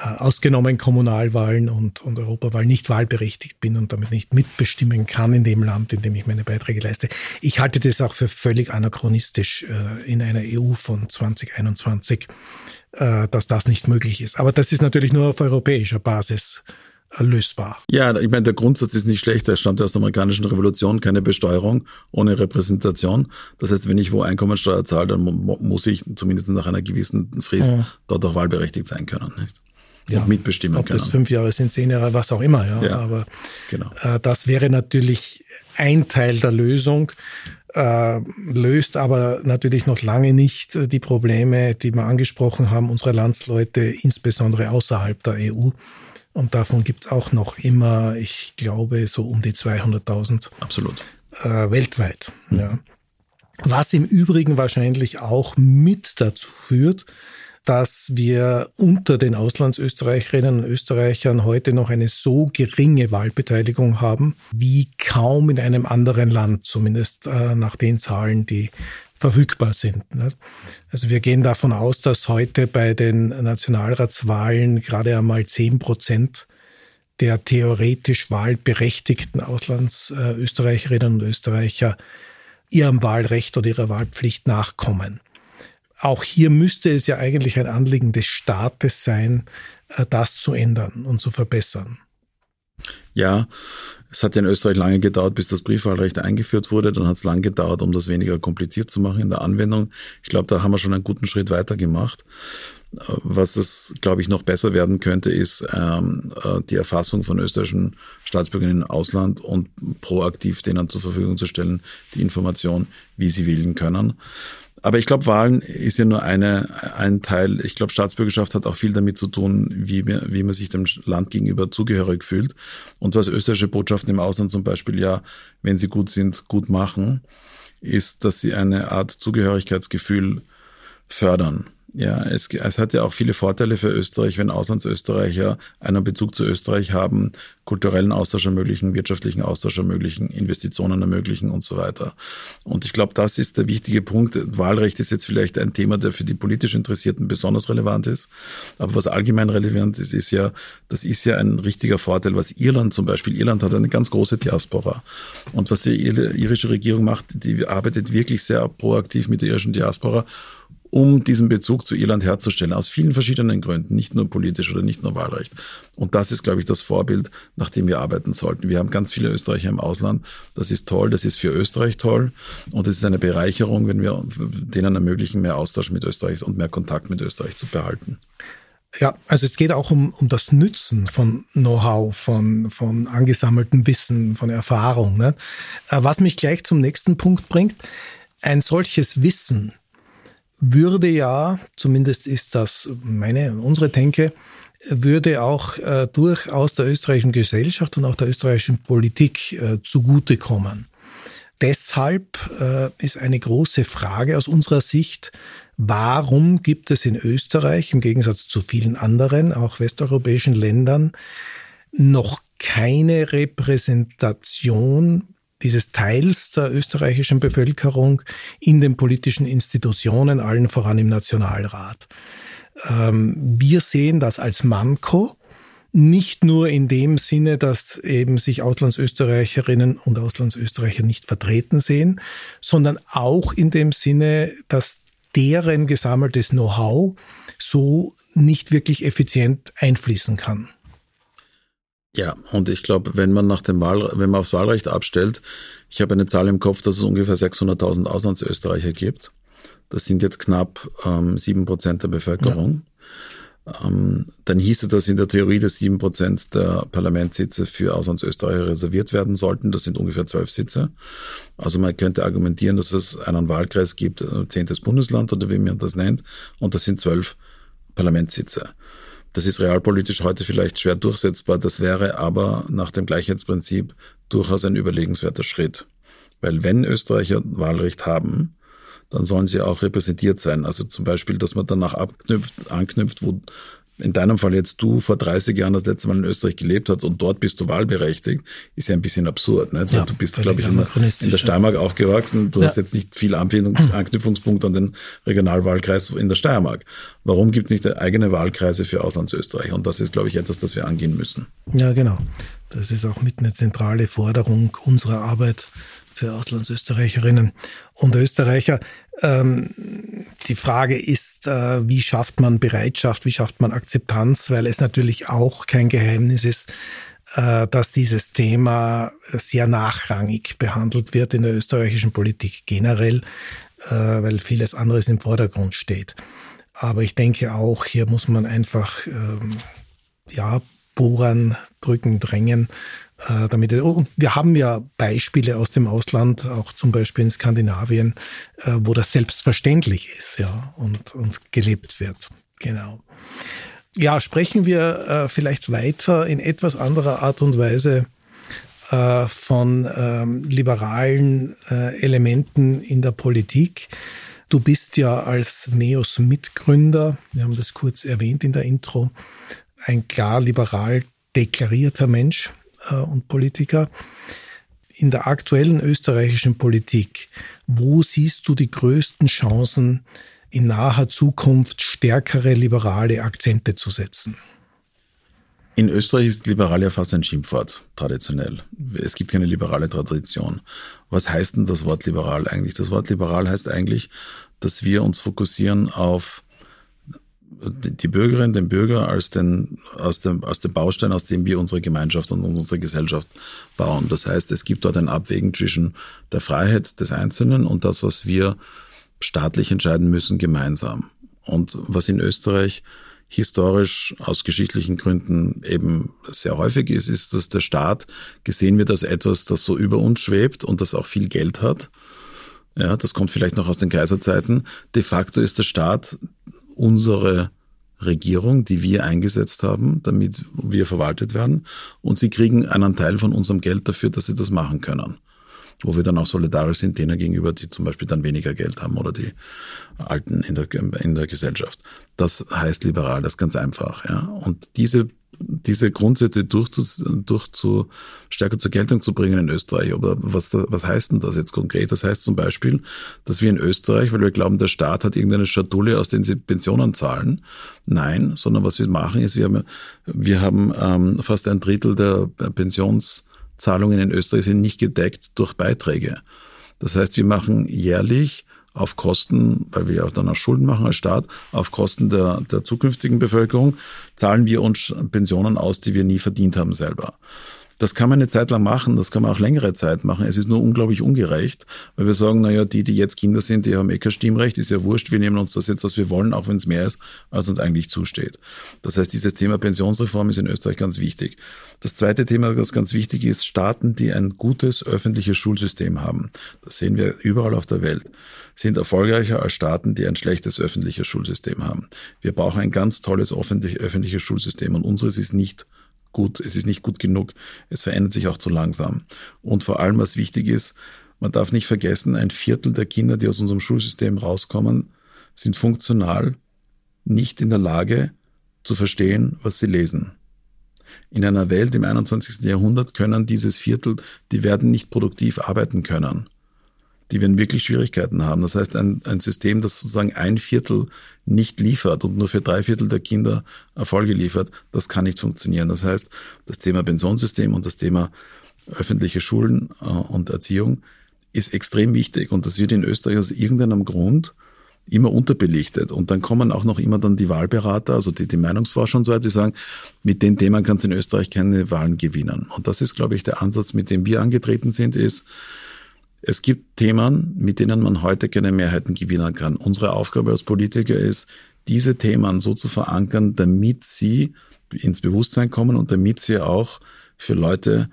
ausgenommen Kommunalwahlen und, und Europawahlen nicht wahlberechtigt bin und damit nicht mitbestimmen kann in dem Land, in dem ich meine Beiträge leiste. Ich halte das auch für völlig anachronistisch äh, in einer EU von 2021, äh, dass das nicht möglich ist. Aber das ist natürlich nur auf europäischer Basis lösbar. Ja, ich meine, der Grundsatz ist nicht schlecht. Er stammt aus der amerikanischen Revolution, keine Besteuerung ohne Repräsentation. Das heißt, wenn ich wo Einkommensteuer zahle, dann muss ich zumindest nach einer gewissen Frist ja. dort auch wahlberechtigt sein können. Nicht? Ja, mitbestimmen ob können. Ob das fünf Jahre sind, zehn Jahre, was auch immer. Ja, ja aber genau. äh, das wäre natürlich ein Teil der Lösung, äh, löst aber natürlich noch lange nicht äh, die Probleme, die wir angesprochen haben, unserer Landsleute, insbesondere außerhalb der EU. Und davon gibt's auch noch immer, ich glaube, so um die 200.000. Absolut. Äh, weltweit. Mhm. Ja. Was im Übrigen wahrscheinlich auch mit dazu führt, dass wir unter den Auslandsösterreicherinnen und Österreichern heute noch eine so geringe Wahlbeteiligung haben, wie kaum in einem anderen Land, zumindest äh, nach den Zahlen, die verfügbar sind. Also wir gehen davon aus, dass heute bei den Nationalratswahlen gerade einmal zehn Prozent der theoretisch wahlberechtigten Auslandsösterreicherinnen und Österreicher ihrem Wahlrecht oder ihrer Wahlpflicht nachkommen auch hier müsste es ja eigentlich ein Anliegen des Staates sein, äh, das zu ändern und zu verbessern. Ja, es hat in Österreich lange gedauert, bis das Briefwahlrecht eingeführt wurde. Dann hat es lange gedauert, um das weniger kompliziert zu machen in der Anwendung. Ich glaube, da haben wir schon einen guten Schritt weiter gemacht. Was es, glaube ich, noch besser werden könnte, ist ähm, äh, die Erfassung von österreichischen Staatsbürgern im Ausland und proaktiv denen zur Verfügung zu stellen, die Information, wie sie wählen können. Aber ich glaube, Wahlen ist ja nur eine, ein Teil. Ich glaube, Staatsbürgerschaft hat auch viel damit zu tun, wie, wie man sich dem Land gegenüber zugehörig fühlt. Und was österreichische Botschaften im Ausland zum Beispiel ja, wenn sie gut sind, gut machen, ist, dass sie eine Art Zugehörigkeitsgefühl fördern. Ja, es, es hat ja auch viele Vorteile für Österreich, wenn Auslandsösterreicher einen Bezug zu Österreich haben, kulturellen Austausch ermöglichen, wirtschaftlichen Austausch ermöglichen, Investitionen ermöglichen und so weiter. Und ich glaube, das ist der wichtige Punkt. Wahlrecht ist jetzt vielleicht ein Thema, der für die politisch Interessierten besonders relevant ist. Aber was allgemein relevant ist, ist ja, das ist ja ein richtiger Vorteil, was Irland zum Beispiel, Irland hat eine ganz große Diaspora. Und was die irische Regierung macht, die arbeitet wirklich sehr proaktiv mit der irischen Diaspora um diesen Bezug zu Irland herzustellen, aus vielen verschiedenen Gründen, nicht nur politisch oder nicht nur Wahlrecht. Und das ist, glaube ich, das Vorbild, nach dem wir arbeiten sollten. Wir haben ganz viele Österreicher im Ausland. Das ist toll, das ist für Österreich toll und es ist eine Bereicherung, wenn wir denen ermöglichen, mehr Austausch mit Österreich und mehr Kontakt mit Österreich zu behalten. Ja, also es geht auch um, um das Nützen von Know-how, von, von angesammeltem Wissen, von Erfahrung. Ne? Äh, was mich gleich zum nächsten Punkt bringt, ein solches Wissen würde ja, zumindest ist das meine, unsere Denke, würde auch äh, durchaus der österreichischen Gesellschaft und auch der österreichischen Politik äh, zugutekommen. Deshalb äh, ist eine große Frage aus unserer Sicht, warum gibt es in Österreich im Gegensatz zu vielen anderen, auch westeuropäischen Ländern, noch keine Repräsentation dieses Teils der österreichischen Bevölkerung in den politischen Institutionen, allen voran im Nationalrat. Ähm, wir sehen das als Manko, nicht nur in dem Sinne, dass eben sich Auslandsösterreicherinnen und Auslandsösterreicher nicht vertreten sehen, sondern auch in dem Sinne, dass deren gesammeltes Know-how so nicht wirklich effizient einfließen kann. Ja, und ich glaube, wenn man nach dem Wahl, wenn man aufs Wahlrecht abstellt, ich habe eine Zahl im Kopf, dass es ungefähr 600.000 Auslandsösterreicher gibt. Das sind jetzt knapp ähm, sieben ähm, Prozent der Bevölkerung. Ja. Ähm, dann hieße das in der Theorie, dass sieben Prozent der Parlamentssitze für Auslandsösterreicher reserviert werden sollten. Das sind ungefähr zwölf Sitze. Also man könnte argumentieren, dass es einen Wahlkreis gibt, äh, zehntes Bundesland oder wie man das nennt, und das sind zwölf Parlamentssitze. Das ist realpolitisch heute vielleicht schwer durchsetzbar. Das wäre aber nach dem Gleichheitsprinzip durchaus ein überlegenswerter Schritt. Weil wenn Österreicher Wahlrecht haben, dann sollen sie auch repräsentiert sein. Also zum Beispiel, dass man danach abknüpft, anknüpft, wo in deinem Fall jetzt du vor 30 Jahren das letzte Mal in Österreich gelebt hast und dort bist du wahlberechtigt, ist ja ein bisschen absurd. Ne? Ja, du bist, glaube ich, in der, in der Steiermark aufgewachsen. Du ja. hast jetzt nicht viel Anknüpfungspunkt an den Regionalwahlkreis in der Steiermark. Warum gibt es nicht eigene Wahlkreise für Auslandsösterreich? Und das ist, glaube ich, etwas, das wir angehen müssen. Ja, genau. Das ist auch mit eine zentrale Forderung unserer Arbeit für Auslandsösterreicherinnen und Österreicher. Ähm, die Frage ist, äh, wie schafft man Bereitschaft, wie schafft man Akzeptanz, weil es natürlich auch kein Geheimnis ist, äh, dass dieses Thema sehr nachrangig behandelt wird in der österreichischen Politik generell, äh, weil vieles anderes im Vordergrund steht. Aber ich denke auch, hier muss man einfach ähm, ja, bohren, drücken, drängen, äh, damit, und wir haben ja Beispiele aus dem Ausland, auch zum Beispiel in Skandinavien, äh, wo das selbstverständlich ist, ja, und, und gelebt wird. Genau. Ja, sprechen wir äh, vielleicht weiter in etwas anderer Art und Weise äh, von ähm, liberalen äh, Elementen in der Politik. Du bist ja als NEOS Mitgründer, wir haben das kurz erwähnt in der Intro, ein klar liberal deklarierter Mensch und Politiker. In der aktuellen österreichischen Politik, wo siehst du die größten Chancen, in naher Zukunft stärkere liberale Akzente zu setzen? In Österreich ist liberal ja fast ein Schimpfwort, traditionell. Es gibt keine liberale Tradition. Was heißt denn das Wort liberal eigentlich? Das Wort liberal heißt eigentlich, dass wir uns fokussieren auf die Bürgerin, den Bürger als den, aus dem, aus dem Baustein, aus dem wir unsere Gemeinschaft und unsere Gesellschaft bauen. Das heißt, es gibt dort ein Abwägen zwischen der Freiheit des Einzelnen und das, was wir staatlich entscheiden müssen, gemeinsam. Und was in Österreich historisch aus geschichtlichen Gründen eben sehr häufig ist, ist, dass der Staat gesehen wird als etwas, das so über uns schwebt und das auch viel Geld hat. Ja, das kommt vielleicht noch aus den Kaiserzeiten. De facto ist der Staat unsere Regierung, die wir eingesetzt haben, damit wir verwaltet werden. Und sie kriegen einen Teil von unserem Geld dafür, dass sie das machen können. Wo wir dann auch solidarisch sind denen gegenüber, die zum Beispiel dann weniger Geld haben oder die Alten in der, in der Gesellschaft. Das heißt liberal, das ist ganz einfach. Ja. Und diese diese Grundsätze durchzu, durchzu stärker zur Geltung zu bringen in Österreich. Aber was, was heißt denn das jetzt konkret? Das heißt zum Beispiel, dass wir in Österreich, weil wir glauben, der Staat hat irgendeine Schatulle, aus der sie Pensionen zahlen. Nein, sondern was wir machen ist, wir haben, wir haben ähm, fast ein Drittel der Pensionszahlungen in Österreich sind nicht gedeckt durch Beiträge. Das heißt, wir machen jährlich auf Kosten, weil wir auch dann auch Schulden machen als Staat, auf Kosten der, der zukünftigen Bevölkerung, zahlen wir uns Pensionen aus, die wir nie verdient haben selber. Das kann man eine Zeit lang machen, das kann man auch längere Zeit machen. Es ist nur unglaublich ungerecht, weil wir sagen, naja, die, die jetzt Kinder sind, die haben eh kein Stimmrecht, ist ja wurscht, wir nehmen uns das jetzt, was wir wollen, auch wenn es mehr ist, als uns eigentlich zusteht. Das heißt, dieses Thema Pensionsreform ist in Österreich ganz wichtig. Das zweite Thema, das ganz wichtig ist, Staaten, die ein gutes öffentliches Schulsystem haben, das sehen wir überall auf der Welt, sind erfolgreicher als Staaten, die ein schlechtes öffentliches Schulsystem haben. Wir brauchen ein ganz tolles öffentliches Schulsystem und unseres ist nicht gut, es ist nicht gut genug, es verändert sich auch zu langsam. Und vor allem, was wichtig ist, man darf nicht vergessen, ein Viertel der Kinder, die aus unserem Schulsystem rauskommen, sind funktional nicht in der Lage zu verstehen, was sie lesen. In einer Welt im 21. Jahrhundert können dieses Viertel, die werden nicht produktiv arbeiten können die werden wirklich Schwierigkeiten haben. Das heißt, ein, ein System, das sozusagen ein Viertel nicht liefert und nur für drei Viertel der Kinder Erfolge liefert, das kann nicht funktionieren. Das heißt, das Thema Pensionssystem und das Thema öffentliche Schulen äh, und Erziehung ist extrem wichtig und das wird in Österreich aus irgendeinem Grund immer unterbelichtet. Und dann kommen auch noch immer dann die Wahlberater, also die, die Meinungsforscher und so weiter, die sagen, mit den Themen kannst du in Österreich keine Wahlen gewinnen. Und das ist, glaube ich, der Ansatz, mit dem wir angetreten sind, ist, Es gibt Themen, mit denen man heute keine Mehrheiten gewinnen kann. Unsere Aufgabe als Politiker ist, diese Themen so zu verankern, damit sie ins Bewusstsein kommen und damit sie auch für Leute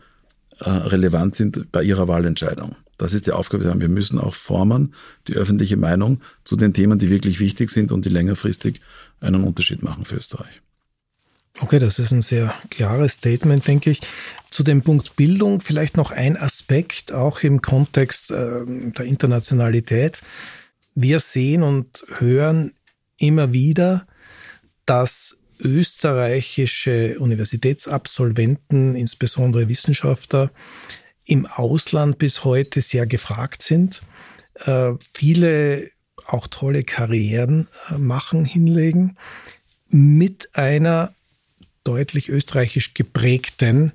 äh, relevant sind bei ihrer Wahlentscheidung. Das ist die Aufgabe. Wir müssen auch formen, die öffentliche Meinung zu den Themen, die wirklich wichtig sind und die längerfristig einen Unterschied machen für Österreich. Okay, das ist ein sehr klares Statement, denke ich. Zu dem Punkt Bildung vielleicht noch ein Aspekt, auch im Kontext äh, der Internationalität. Wir sehen und hören immer wieder, dass österreichische Universitätsabsolventen, insbesondere Wissenschaftler, im Ausland bis heute sehr gefragt sind. Äh, viele auch tolle Karrieren äh, machen, hinlegen, mit einer deutlich österreichisch geprägten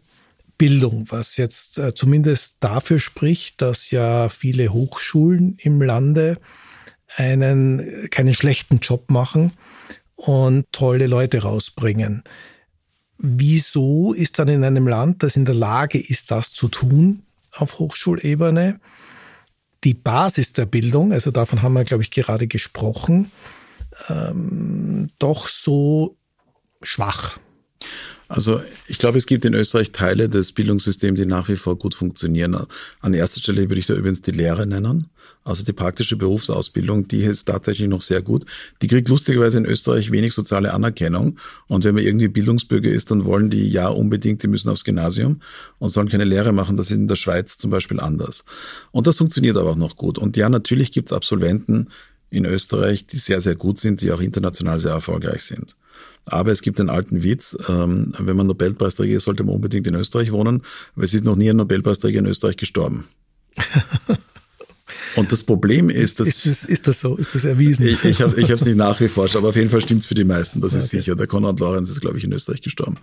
Bildung, was jetzt äh, zumindest dafür spricht, dass ja viele Hochschulen im Lande einen keinen schlechten Job machen und tolle Leute rausbringen. Wieso ist dann in einem Land, das in der Lage ist, das zu tun auf Hochschulebene, die Basis der Bildung, also davon haben wir, glaube ich, gerade gesprochen, ähm, doch so schwach? Also ich glaube, es gibt in Österreich Teile des Bildungssystems, die nach wie vor gut funktionieren. An erster Stelle würde ich da übrigens die Lehre nennen. Also die praktische Berufsausbildung, die ist tatsächlich noch sehr gut. Die kriegt lustigerweise in Österreich wenig soziale Anerkennung. Und wenn man irgendwie Bildungsbürger ist, dann wollen die ja unbedingt, die müssen aufs Gymnasium und sollen keine Lehre machen. Das ist in der Schweiz zum Beispiel anders. Und das funktioniert aber auch noch gut. Und ja, natürlich gibt es Absolventen in Österreich, die sehr, sehr gut sind, die auch international sehr erfolgreich sind. Aber es gibt den alten Witz, ähm, wenn man Nobelpreisträger ist, sollte man unbedingt in Österreich wohnen, weil es ist noch nie ein Nobelpreisträger in Österreich gestorben. Und das Problem ist, dass... Ist das, ist das so? Ist das erwiesen? Ich, ich habe es nicht nachgeforscht, aber auf jeden Fall stimmt's für die meisten, das ist okay. sicher. Der Konrad Lorenz ist, glaube ich, in Österreich gestorben.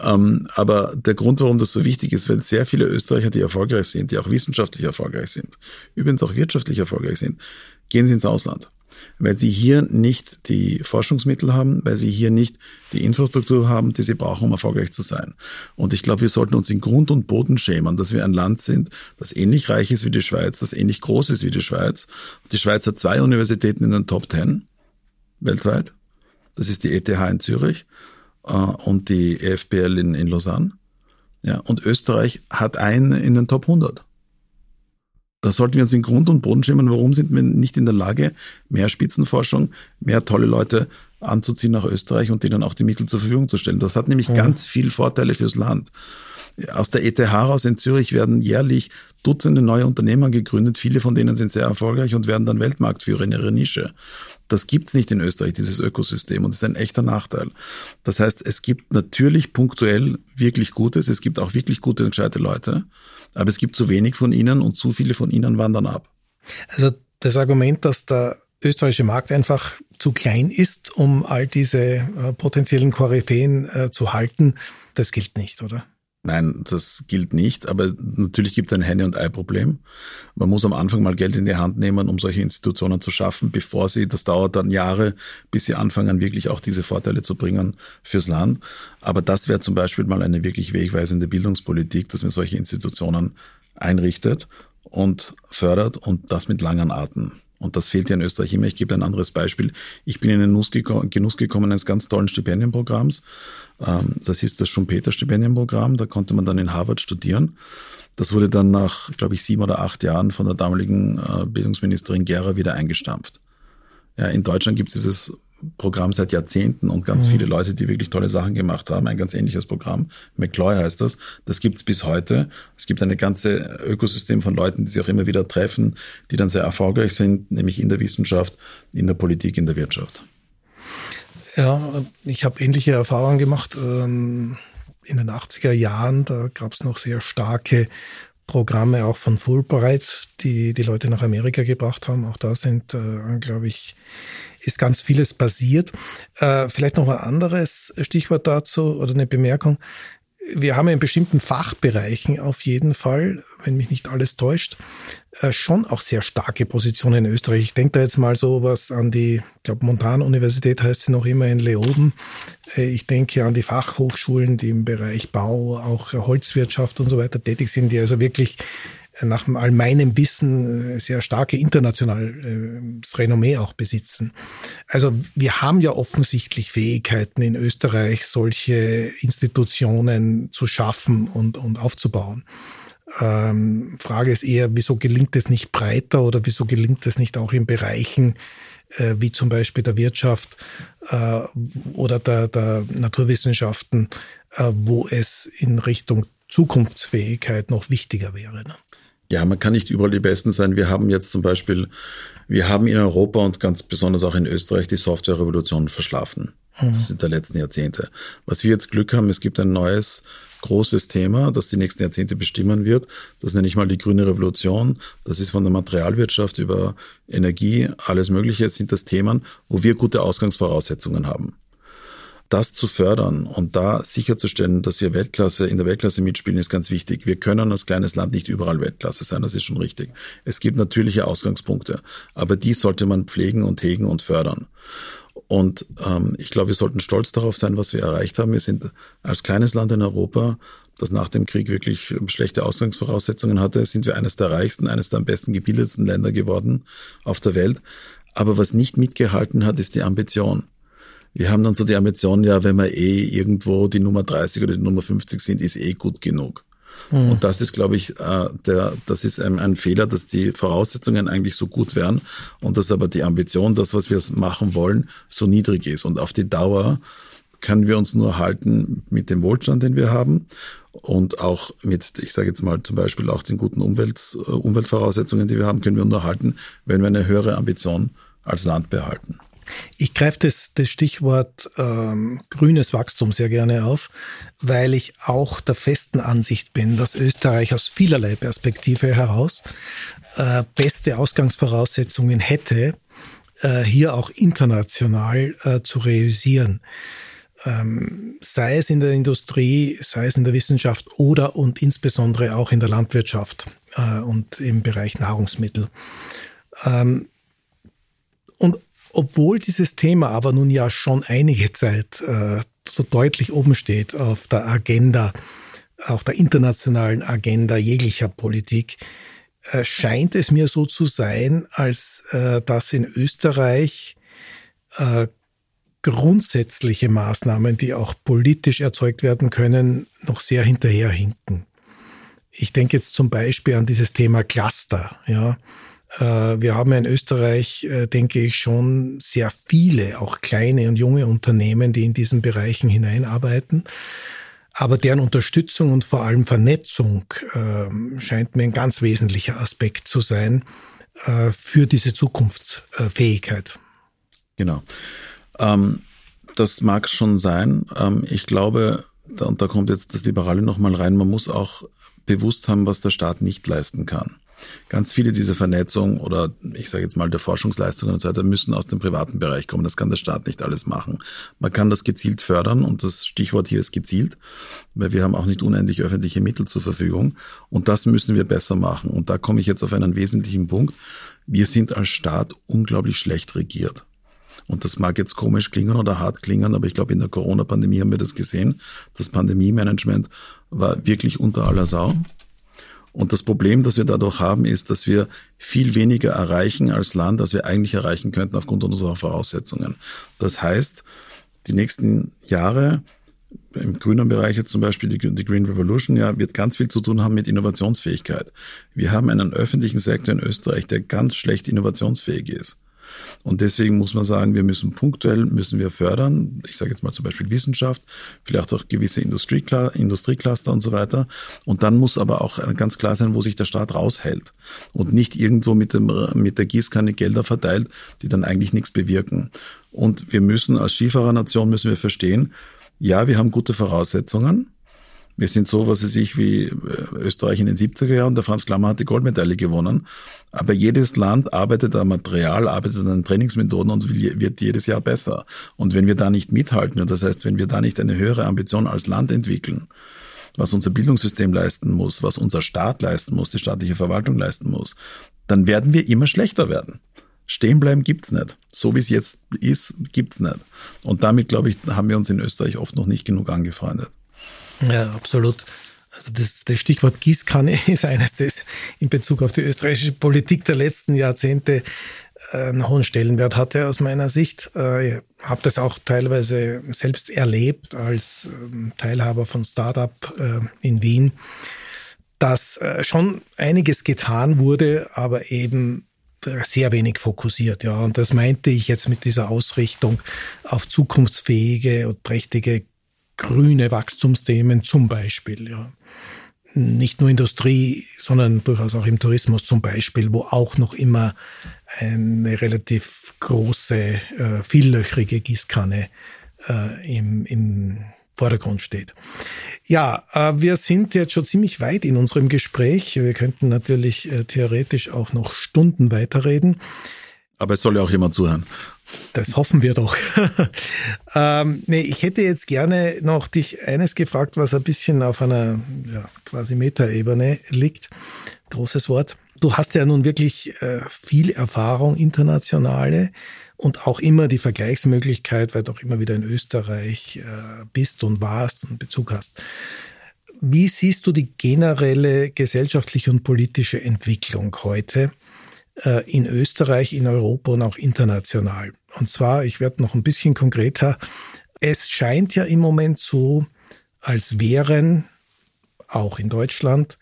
Ähm, aber der Grund, warum das so wichtig ist, weil sehr viele Österreicher, die erfolgreich sind, die auch wissenschaftlich erfolgreich sind, übrigens auch wirtschaftlich erfolgreich sind, gehen sie ins Ausland weil sie hier nicht die Forschungsmittel haben, weil sie hier nicht die Infrastruktur haben, die sie brauchen, um erfolgreich zu sein. Und ich glaube, wir sollten uns in Grund und Boden schämen, dass wir ein Land sind, das ähnlich reich ist wie die Schweiz, das ähnlich groß ist wie die Schweiz. Die Schweiz hat zwei Universitäten in den Top Ten weltweit. Das ist die ETH in Zürich äh, und die EFPL in, in Lausanne. Ja, und Österreich hat einen in den Top 100. Da sollten wir uns in Grund und Boden schämen, warum sind wir nicht in der Lage, mehr Spitzenforschung, mehr tolle Leute anzuziehen nach Österreich und denen auch die Mittel zur Verfügung zu stellen. Das hat nämlich mhm. ganz viel Vorteile fürs Land. Aus der ETH heraus in Zürich werden jährlich Dutzende neue Unternehmen gegründet. Viele von denen sind sehr erfolgreich und werden dann Weltmarktführer in ihrer Nische. Das gibt's nicht in Österreich, dieses Ökosystem. Und das ist ein echter Nachteil. Das heißt, es gibt natürlich punktuell wirklich Gutes. Es gibt auch wirklich gute und gescheite Leute. Aber es gibt zu wenig von ihnen und zu viele von ihnen wandern ab. Also das Argument, dass der österreichische Markt einfach zu klein ist, um all diese äh, potenziellen Koryphäen äh, zu halten, das gilt nicht, oder? Nein, das gilt nicht, aber natürlich gibt es ein Henne- und Ei-Problem. Man muss am Anfang mal Geld in die Hand nehmen, um solche Institutionen zu schaffen, bevor sie, das dauert dann Jahre, bis sie anfangen, wirklich auch diese Vorteile zu bringen fürs Land. Aber das wäre zum Beispiel mal eine wirklich wegweisende Bildungspolitik, dass man solche Institutionen einrichtet und fördert und das mit langen Arten. Und das fehlt ja in Österreich immer. Ich gebe ein anderes Beispiel. Ich bin in den Genuss gekommen eines ganz tollen Stipendienprogramms. Ähm, das ist das Schumpeter-Stipendienprogramm. Da konnte man dann in Harvard studieren. Das wurde dann nach, glaube ich, sieben oder acht Jahren von der damaligen äh, Bildungsministerin Gera wieder eingestampft. Ja, in Deutschland gibt es dieses Programm seit Jahrzehnten und ganz mhm. viele Leute, die wirklich tolle Sachen gemacht haben. Ein ganz ähnliches Programm. McCloy heißt das. Das gibt's bis heute. Es gibt eine ganze Ökosystem von Leuten, die sich auch immer wieder treffen, die dann sehr erfolgreich sind, nämlich in der Wissenschaft, in der Politik, in der Wirtschaft. Ja, ich habe ähnliche Erfahrungen gemacht. Ähm, in den 80er Jahren, da gab es noch sehr starke Programme auch von Fulbright, die die Leute nach Amerika gebracht haben. Auch da sind, äh, glaube ich, ist ganz vieles passiert. Äh, vielleicht noch ein anderes Stichwort dazu oder eine Bemerkung wir haben in bestimmten Fachbereichen auf jeden Fall, wenn mich nicht alles täuscht, äh, schon auch sehr starke Positionen in Österreich. Ich denke da jetzt mal so was an die, ich glaube, Montanuniversität heißt sie noch immer in Leoben. Äh, ich denke an die Fachhochschulen, die im Bereich Bau, auch Holzwirtschaft und so weiter tätig sind, die also wirklich nach all meinem Wissen sehr starke internationales Renommee auch besitzen. Also wir haben ja offensichtlich Fähigkeiten in Österreich, solche Institutionen zu schaffen und, und aufzubauen. Ähm, Frage ist eher, wieso gelingt es nicht breiter oder wieso gelingt es nicht auch in Bereichen äh, wie zum Beispiel der Wirtschaft äh, oder der, der Naturwissenschaften, äh, wo es in Richtung Zukunftsfähigkeit noch wichtiger wäre. Ne? Ja, man kann nicht überall die Besten sein. Wir haben jetzt zum Beispiel, wir haben in Europa und ganz besonders auch in Österreich die Softwarerevolution verschlafen. Mhm. Das sind der letzten Jahrzehnte. Was wir jetzt Glück haben, es gibt ein neues großes Thema, das die nächsten Jahrzehnte bestimmen wird. Das nenne ich mal die grüne Revolution. Das ist von der Materialwirtschaft über Energie, alles Mögliche sind das Themen, wo wir gute Ausgangsvoraussetzungen haben. Das zu fördern und da sicherzustellen, dass wir Weltklasse in der Weltklasse mitspielen, ist ganz wichtig. Wir können als kleines Land nicht überall Weltklasse sein, das ist schon richtig. Es gibt natürliche Ausgangspunkte, aber die sollte man pflegen und hegen und fördern. Und ähm, ich glaube, wir sollten stolz darauf sein, was wir erreicht haben. Wir sind als kleines Land in Europa, das nach dem Krieg wirklich schlechte Ausgangsvoraussetzungen hatte, sind wir eines der reichsten, eines der am besten gebildetsten Länder geworden auf der Welt. Aber was nicht mitgehalten hat, ist die Ambition. Wir haben dann so die Ambition, ja, wenn wir eh irgendwo die Nummer 30 oder die Nummer 50 sind, ist eh gut genug. Mhm. Und das ist, glaube ich, äh, der, das ist ein, ein, Fehler, dass die Voraussetzungen eigentlich so gut wären und dass aber die Ambition, das, was wir machen wollen, so niedrig ist. Und auf die Dauer können wir uns nur halten mit dem Wohlstand, den wir haben und auch mit, ich sage jetzt mal zum Beispiel auch den guten Umwelt, äh, Umweltvoraussetzungen, die wir haben, können wir nur halten, wenn wir eine höhere Ambition als Land behalten. Ich greife das, das Stichwort ähm, grünes Wachstum sehr gerne auf, weil ich auch der festen Ansicht bin, dass Österreich aus vielerlei Perspektive heraus äh, beste Ausgangsvoraussetzungen hätte, äh, hier auch international äh, zu realisieren. Ähm, sei es in der Industrie, sei es in der Wissenschaft oder und insbesondere auch in der Landwirtschaft äh, und im Bereich Nahrungsmittel. Ähm, obwohl dieses Thema aber nun ja schon einige Zeit äh, so deutlich oben steht auf der Agenda, auf der internationalen Agenda jeglicher Politik, äh, scheint es mir so zu sein, als äh, dass in Österreich äh, grundsätzliche Maßnahmen, die auch politisch erzeugt werden können, noch sehr hinterherhinken. Ich denke jetzt zum Beispiel an dieses Thema Cluster, ja. Äh, wir haben in Österreich, äh, denke ich, schon sehr viele, auch kleine und junge Unternehmen, die in diesen Bereichen hineinarbeiten. Aber deren Unterstützung und vor allem Vernetzung ähm, scheint mir ein ganz wesentlicher Aspekt zu sein äh, für diese Zukunftsfähigkeit. Genau. Ähm, das mag schon sein. Ähm, ich glaube, und da kommt jetzt das Liberale nochmal rein, man muss auch bewusst haben, was der Staat nicht leisten kann. Ganz viele dieser Vernetzung oder ich sage jetzt mal der Forschungsleistungen und so weiter müssen aus dem privaten Bereich kommen. Das kann der Staat nicht alles machen. Man kann das gezielt fördern und das Stichwort hier ist gezielt, weil wir haben auch nicht unendlich öffentliche Mittel zur Verfügung und das müssen wir besser machen. Und da komme ich jetzt auf einen wesentlichen Punkt. Wir sind als Staat unglaublich schlecht regiert. Und das mag jetzt komisch klingen oder hart klingen, aber ich glaube, in der Corona-Pandemie haben wir das gesehen. Das Pandemie-Management war wirklich unter aller Sau. Und das Problem, das wir dadurch haben, ist, dass wir viel weniger erreichen als Land, als wir eigentlich erreichen könnten aufgrund unserer Voraussetzungen. Das heißt, die nächsten Jahre im grünen Bereich jetzt zum Beispiel die, die, Green Revolution, ja, wird ganz viel zu tun haben mit Innovationsfähigkeit. Wir haben einen öffentlichen Sektor in Österreich, der ganz schlecht innovationsfähig ist. Und deswegen muss man sagen, wir müssen punktuell, müssen wir fördern. Ich sage jetzt mal zum Beispiel Wissenschaft, vielleicht auch gewisse Industriecluster und so weiter. Und dann muss aber auch ganz klar sein, wo sich der Staat raushält und nicht irgendwo mit, dem, mit der Gießkanne Gelder verteilt, die dann eigentlich nichts bewirken. Und wir müssen als Skifahrernation müssen wir verstehen, ja, wir haben gute Voraussetzungen. Wir sind so, was weiß ich, wie äh, Österreich in den 70er Jahren. Der Franz Klammer hat die Goldmedaille gewonnen. Aber jedes Land arbeitet an Material, arbeitet an Trainingsmethoden und wird jedes Jahr besser. Und wenn wir da nicht mithalten, und das heißt, wenn wir da nicht eine höhere Ambition als Land entwickeln, was unser Bildungssystem leisten muss, was unser Staat leisten muss, die staatliche Verwaltung leisten muss, dann werden wir immer schlechter werden. Stehen bleiben gibt's nicht. So wie es jetzt ist, gibt's nicht. Und damit, glaube ich, haben wir uns in Österreich oft noch nicht genug angefreundet. Ja, absolut. Also das, das Stichwort Gießkanne ist eines, das in Bezug auf die österreichische Politik der letzten Jahrzehnte äh, einen hohen Stellenwert hatte aus meiner Sicht. Äh, ich habe das auch teilweise selbst erlebt als ähm, Teilhaber von Startup äh, in Wien, dass schon einiges getan wurde, aber eben sehr wenig fokussiert, ja. Und das meinte ich jetzt mit dieser Ausrichtung auf zukunftsfähige und prächtige grüne Wachstumsthemen zum Beispiel, ja. Nicht nur Industrie, sondern durchaus auch im Tourismus zum Beispiel, wo auch noch immer eine relativ große, äh, viellöchrige Gießkanne äh, im, im Vordergrund steht. Ja, äh, wir sind jetzt schon ziemlich weit in unserem Gespräch. Wir könnten natürlich äh, theoretisch auch noch Stunden weiterreden. Aber es soll ja auch jemand zuhören. Das hoffen wir doch. ähm, nee, ich hätte jetzt gerne noch dich eines gefragt, was ein bisschen auf einer ja, quasi Metaebene liegt. Großes Wort. Du hast ja nun wirklich äh, viel Erfahrung, internationale und auch immer die Vergleichsmöglichkeit, weil du auch immer wieder in Österreich äh, bist und warst und Bezug hast. Wie siehst du die generelle gesellschaftliche und politische Entwicklung heute in Österreich, in Europa und auch international? Und zwar, ich werde noch ein bisschen konkreter, es scheint ja im Moment so, als wären auch in Deutschland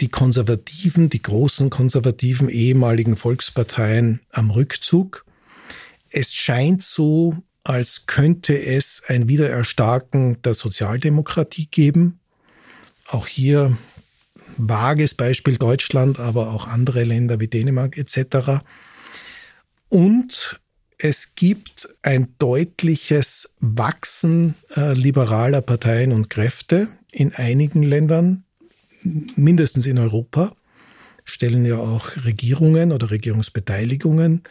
die Konservativen, die großen konservativen ehemaligen Volksparteien am Rückzug es scheint so, als könnte es ein Wiedererstarken der Sozialdemokratie geben. Auch hier vages Beispiel Deutschland, aber auch andere Länder wie Dänemark etc. Und es gibt ein deutliches Wachsen äh, liberaler Parteien und Kräfte in einigen Ländern, mindestens in Europa, stellen ja auch Regierungen oder Regierungsbeteiligungen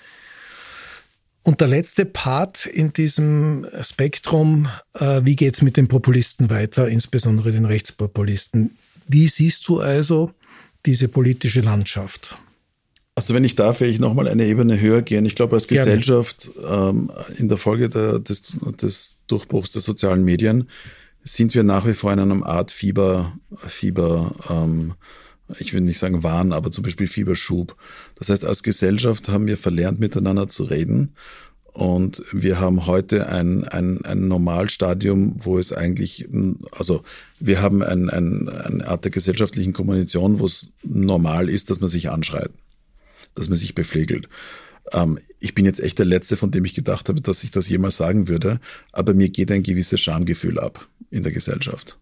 und der letzte Part in diesem Spektrum, äh, wie geht's mit den Populisten weiter, insbesondere den Rechtspopulisten? Wie siehst du also diese politische Landschaft? Also wenn ich darf, will ich nochmal eine Ebene höher gehen. Ich glaube, als Gerne. Gesellschaft ähm, in der Folge der, des, des Durchbruchs der sozialen Medien sind wir nach wie vor in einem Art Fieber, Fieber ähm, ich will nicht sagen Wahn, aber zum Beispiel Fieberschub. Das heißt, als Gesellschaft haben wir verlernt, miteinander zu reden. Und wir haben heute ein, ein, ein Normalstadium, wo es eigentlich, also wir haben ein, ein, eine Art der gesellschaftlichen Kommunikation, wo es normal ist, dass man sich anschreit, dass man sich beflegelt. Ähm, ich bin jetzt echt der Letzte, von dem ich gedacht habe, dass ich das jemals sagen würde, aber mir geht ein gewisses Schamgefühl ab in der Gesellschaft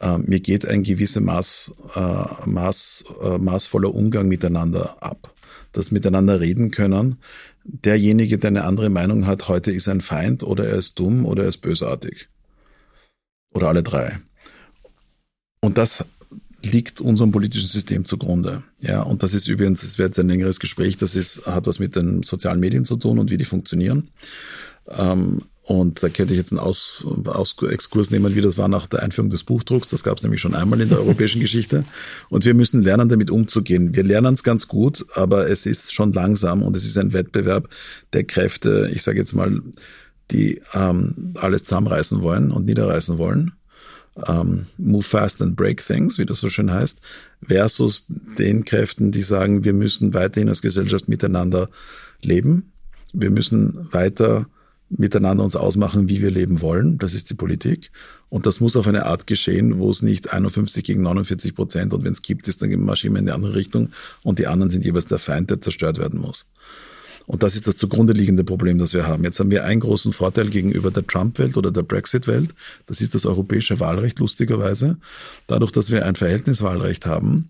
äh, mir geht ein gewisser Maß, äh, Maß, äh, maßvoller Umgang miteinander ab. Das miteinander reden können. Derjenige, der eine andere Meinung hat, heute ist ein Feind oder er ist dumm oder er ist bösartig. Oder alle drei. Und das liegt unserem politischen System zugrunde. Ja, und das ist übrigens, es wird jetzt ein längeres Gespräch, das ist, hat was mit den sozialen Medien zu tun und wie die funktionieren. Ähm, und da könnte ich jetzt einen Aus, Aus Exkurs nehmen, wie das war nach der Einführung des Buchdrucks. Das gab es nämlich schon einmal in der europäischen Geschichte. Und wir müssen lernen, damit umzugehen. Wir lernen es ganz gut, aber es ist schon langsam und es ist ein Wettbewerb der Kräfte, ich sage jetzt mal, die ähm, alles zusammenreißen wollen und niederreißen wollen. Ähm, move fast and break things, wie das so schön heißt, versus den Kräften, die sagen, wir müssen weiterhin als Gesellschaft miteinander leben. Wir müssen weiter miteinander uns ausmachen, wie wir leben wollen. Das ist die Politik. Und das muss auf eine Art geschehen, wo es nicht 51 gegen 49 Prozent und wenn es gibt, ist dann marschieren wir in die andere Richtung und die anderen sind jeweils der Feind, der zerstört werden muss. Und das ist das zugrunde liegende Problem, das wir haben. Jetzt haben wir einen großen Vorteil gegenüber der Trump-Welt oder der Brexit-Welt. Das ist das europäische Wahlrecht, lustigerweise. Dadurch, dass wir ein Verhältniswahlrecht haben,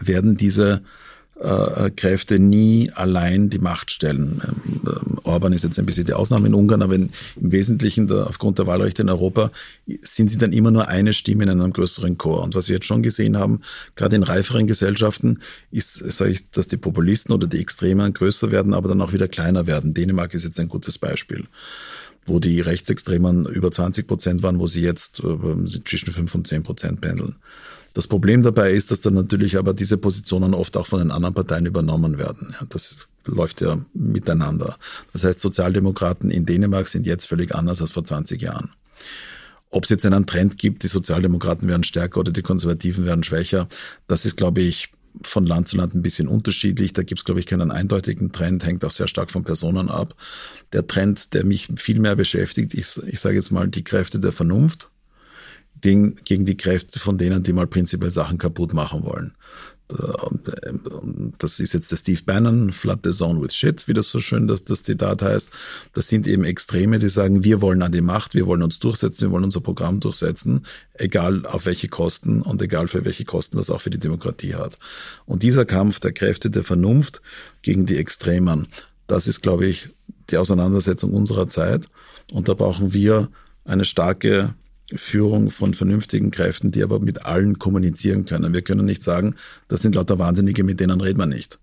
werden diese äh, Kräfte nie allein die Macht stellen. Ähm, Orban ist jetzt ein bisschen die Ausnahme in Ungarn, aber im Wesentlichen aufgrund der Wahlrechte in Europa sind sie dann immer nur eine Stimme in einem größeren Chor. Und was wir jetzt schon gesehen haben, gerade in reiferen Gesellschaften, ist, sage ich, dass die Populisten oder die Extremen größer werden, aber dann auch wieder kleiner werden. Dänemark ist jetzt ein gutes Beispiel wo die Rechtsextremen über 20 Prozent waren, wo sie jetzt äh, zwischen 5 und 10 Prozent pendeln. Das Problem dabei ist, dass dann natürlich aber diese Positionen oft auch von den anderen Parteien übernommen werden. Ja, das läuft ja miteinander. Das heißt, Sozialdemokraten in Dänemark sind jetzt völlig anders als vor 20 Jahren. Ob es jetzt einen Trend gibt, die Sozialdemokraten werden stärker oder die Konservativen werden schwächer, das ist, glaube ich, von Land zu Land ein bisschen unterschiedlich. Da gibt es, glaube ich, keinen eindeutigen Trend, hängt auch sehr stark von Personen ab. Der Trend, der mich viel mehr beschäftigt, ich, ich sage jetzt mal die Kräfte der Vernunft gegen, gegen die Kräfte von denen, die mal prinzipiell Sachen kaputt machen wollen. Das ist jetzt der Steve Bannon, Flood the Zone with Shit, wie das so schön das, das Zitat heißt. Das sind eben Extreme, die sagen, wir wollen an die Macht, wir wollen uns durchsetzen, wir wollen unser Programm durchsetzen, egal auf welche Kosten und egal für welche Kosten das auch für die Demokratie hat. Und dieser Kampf der Kräfte der Vernunft gegen die Extremen, das ist, glaube ich, die Auseinandersetzung unserer Zeit. Und da brauchen wir eine starke Führung von vernünftigen Kräften, die aber mit allen kommunizieren können. Wir können nicht sagen, das sind lauter Wahnsinnige, mit denen redet man nicht,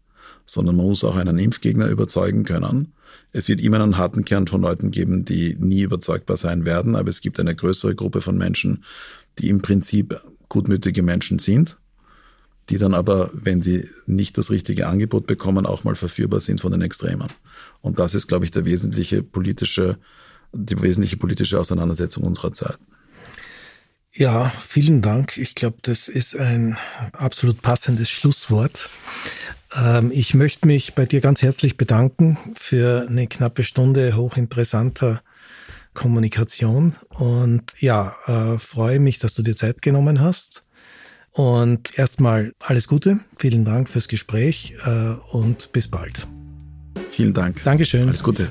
sondern man muss auch einen Impfgegner überzeugen können. Es wird immer einen harten Kern von Leuten geben, die nie überzeugbar sein werden, aber es gibt eine größere Gruppe von Menschen, die im Prinzip gutmütige Menschen sind, die dann aber, wenn sie nicht das richtige Angebot bekommen, auch mal verführbar sind von den Extremen. Und das ist, glaube ich, der wesentliche politische, die wesentliche politische Auseinandersetzung unserer Zeit. Ja, vielen Dank. Ich glaube, das ist ein absolut passendes Schlusswort. Ähm, ich möchte mich bei dir ganz herzlich bedanken für eine knappe Stunde hochinteressanter Kommunikation und ja, äh, freue mich, dass du dir Zeit genommen hast. Und erstmal alles Gute, vielen Dank fürs Gespräch äh, und bis bald. Vielen Dank. Dankeschön. Alles Gute.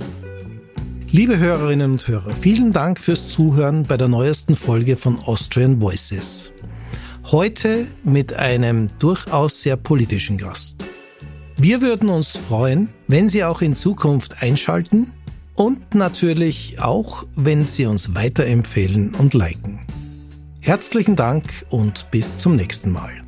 Liebe Hörerinnen und Hörer, vielen Dank fürs Zuhören bei der neuesten Folge von Austrian Voices. Heute mit einem durchaus sehr politischen Gast. Wir würden uns freuen, wenn Sie auch in Zukunft einschalten und natürlich auch, wenn Sie uns weiterempfehlen und liken. Herzlichen Dank und bis zum nächsten Mal.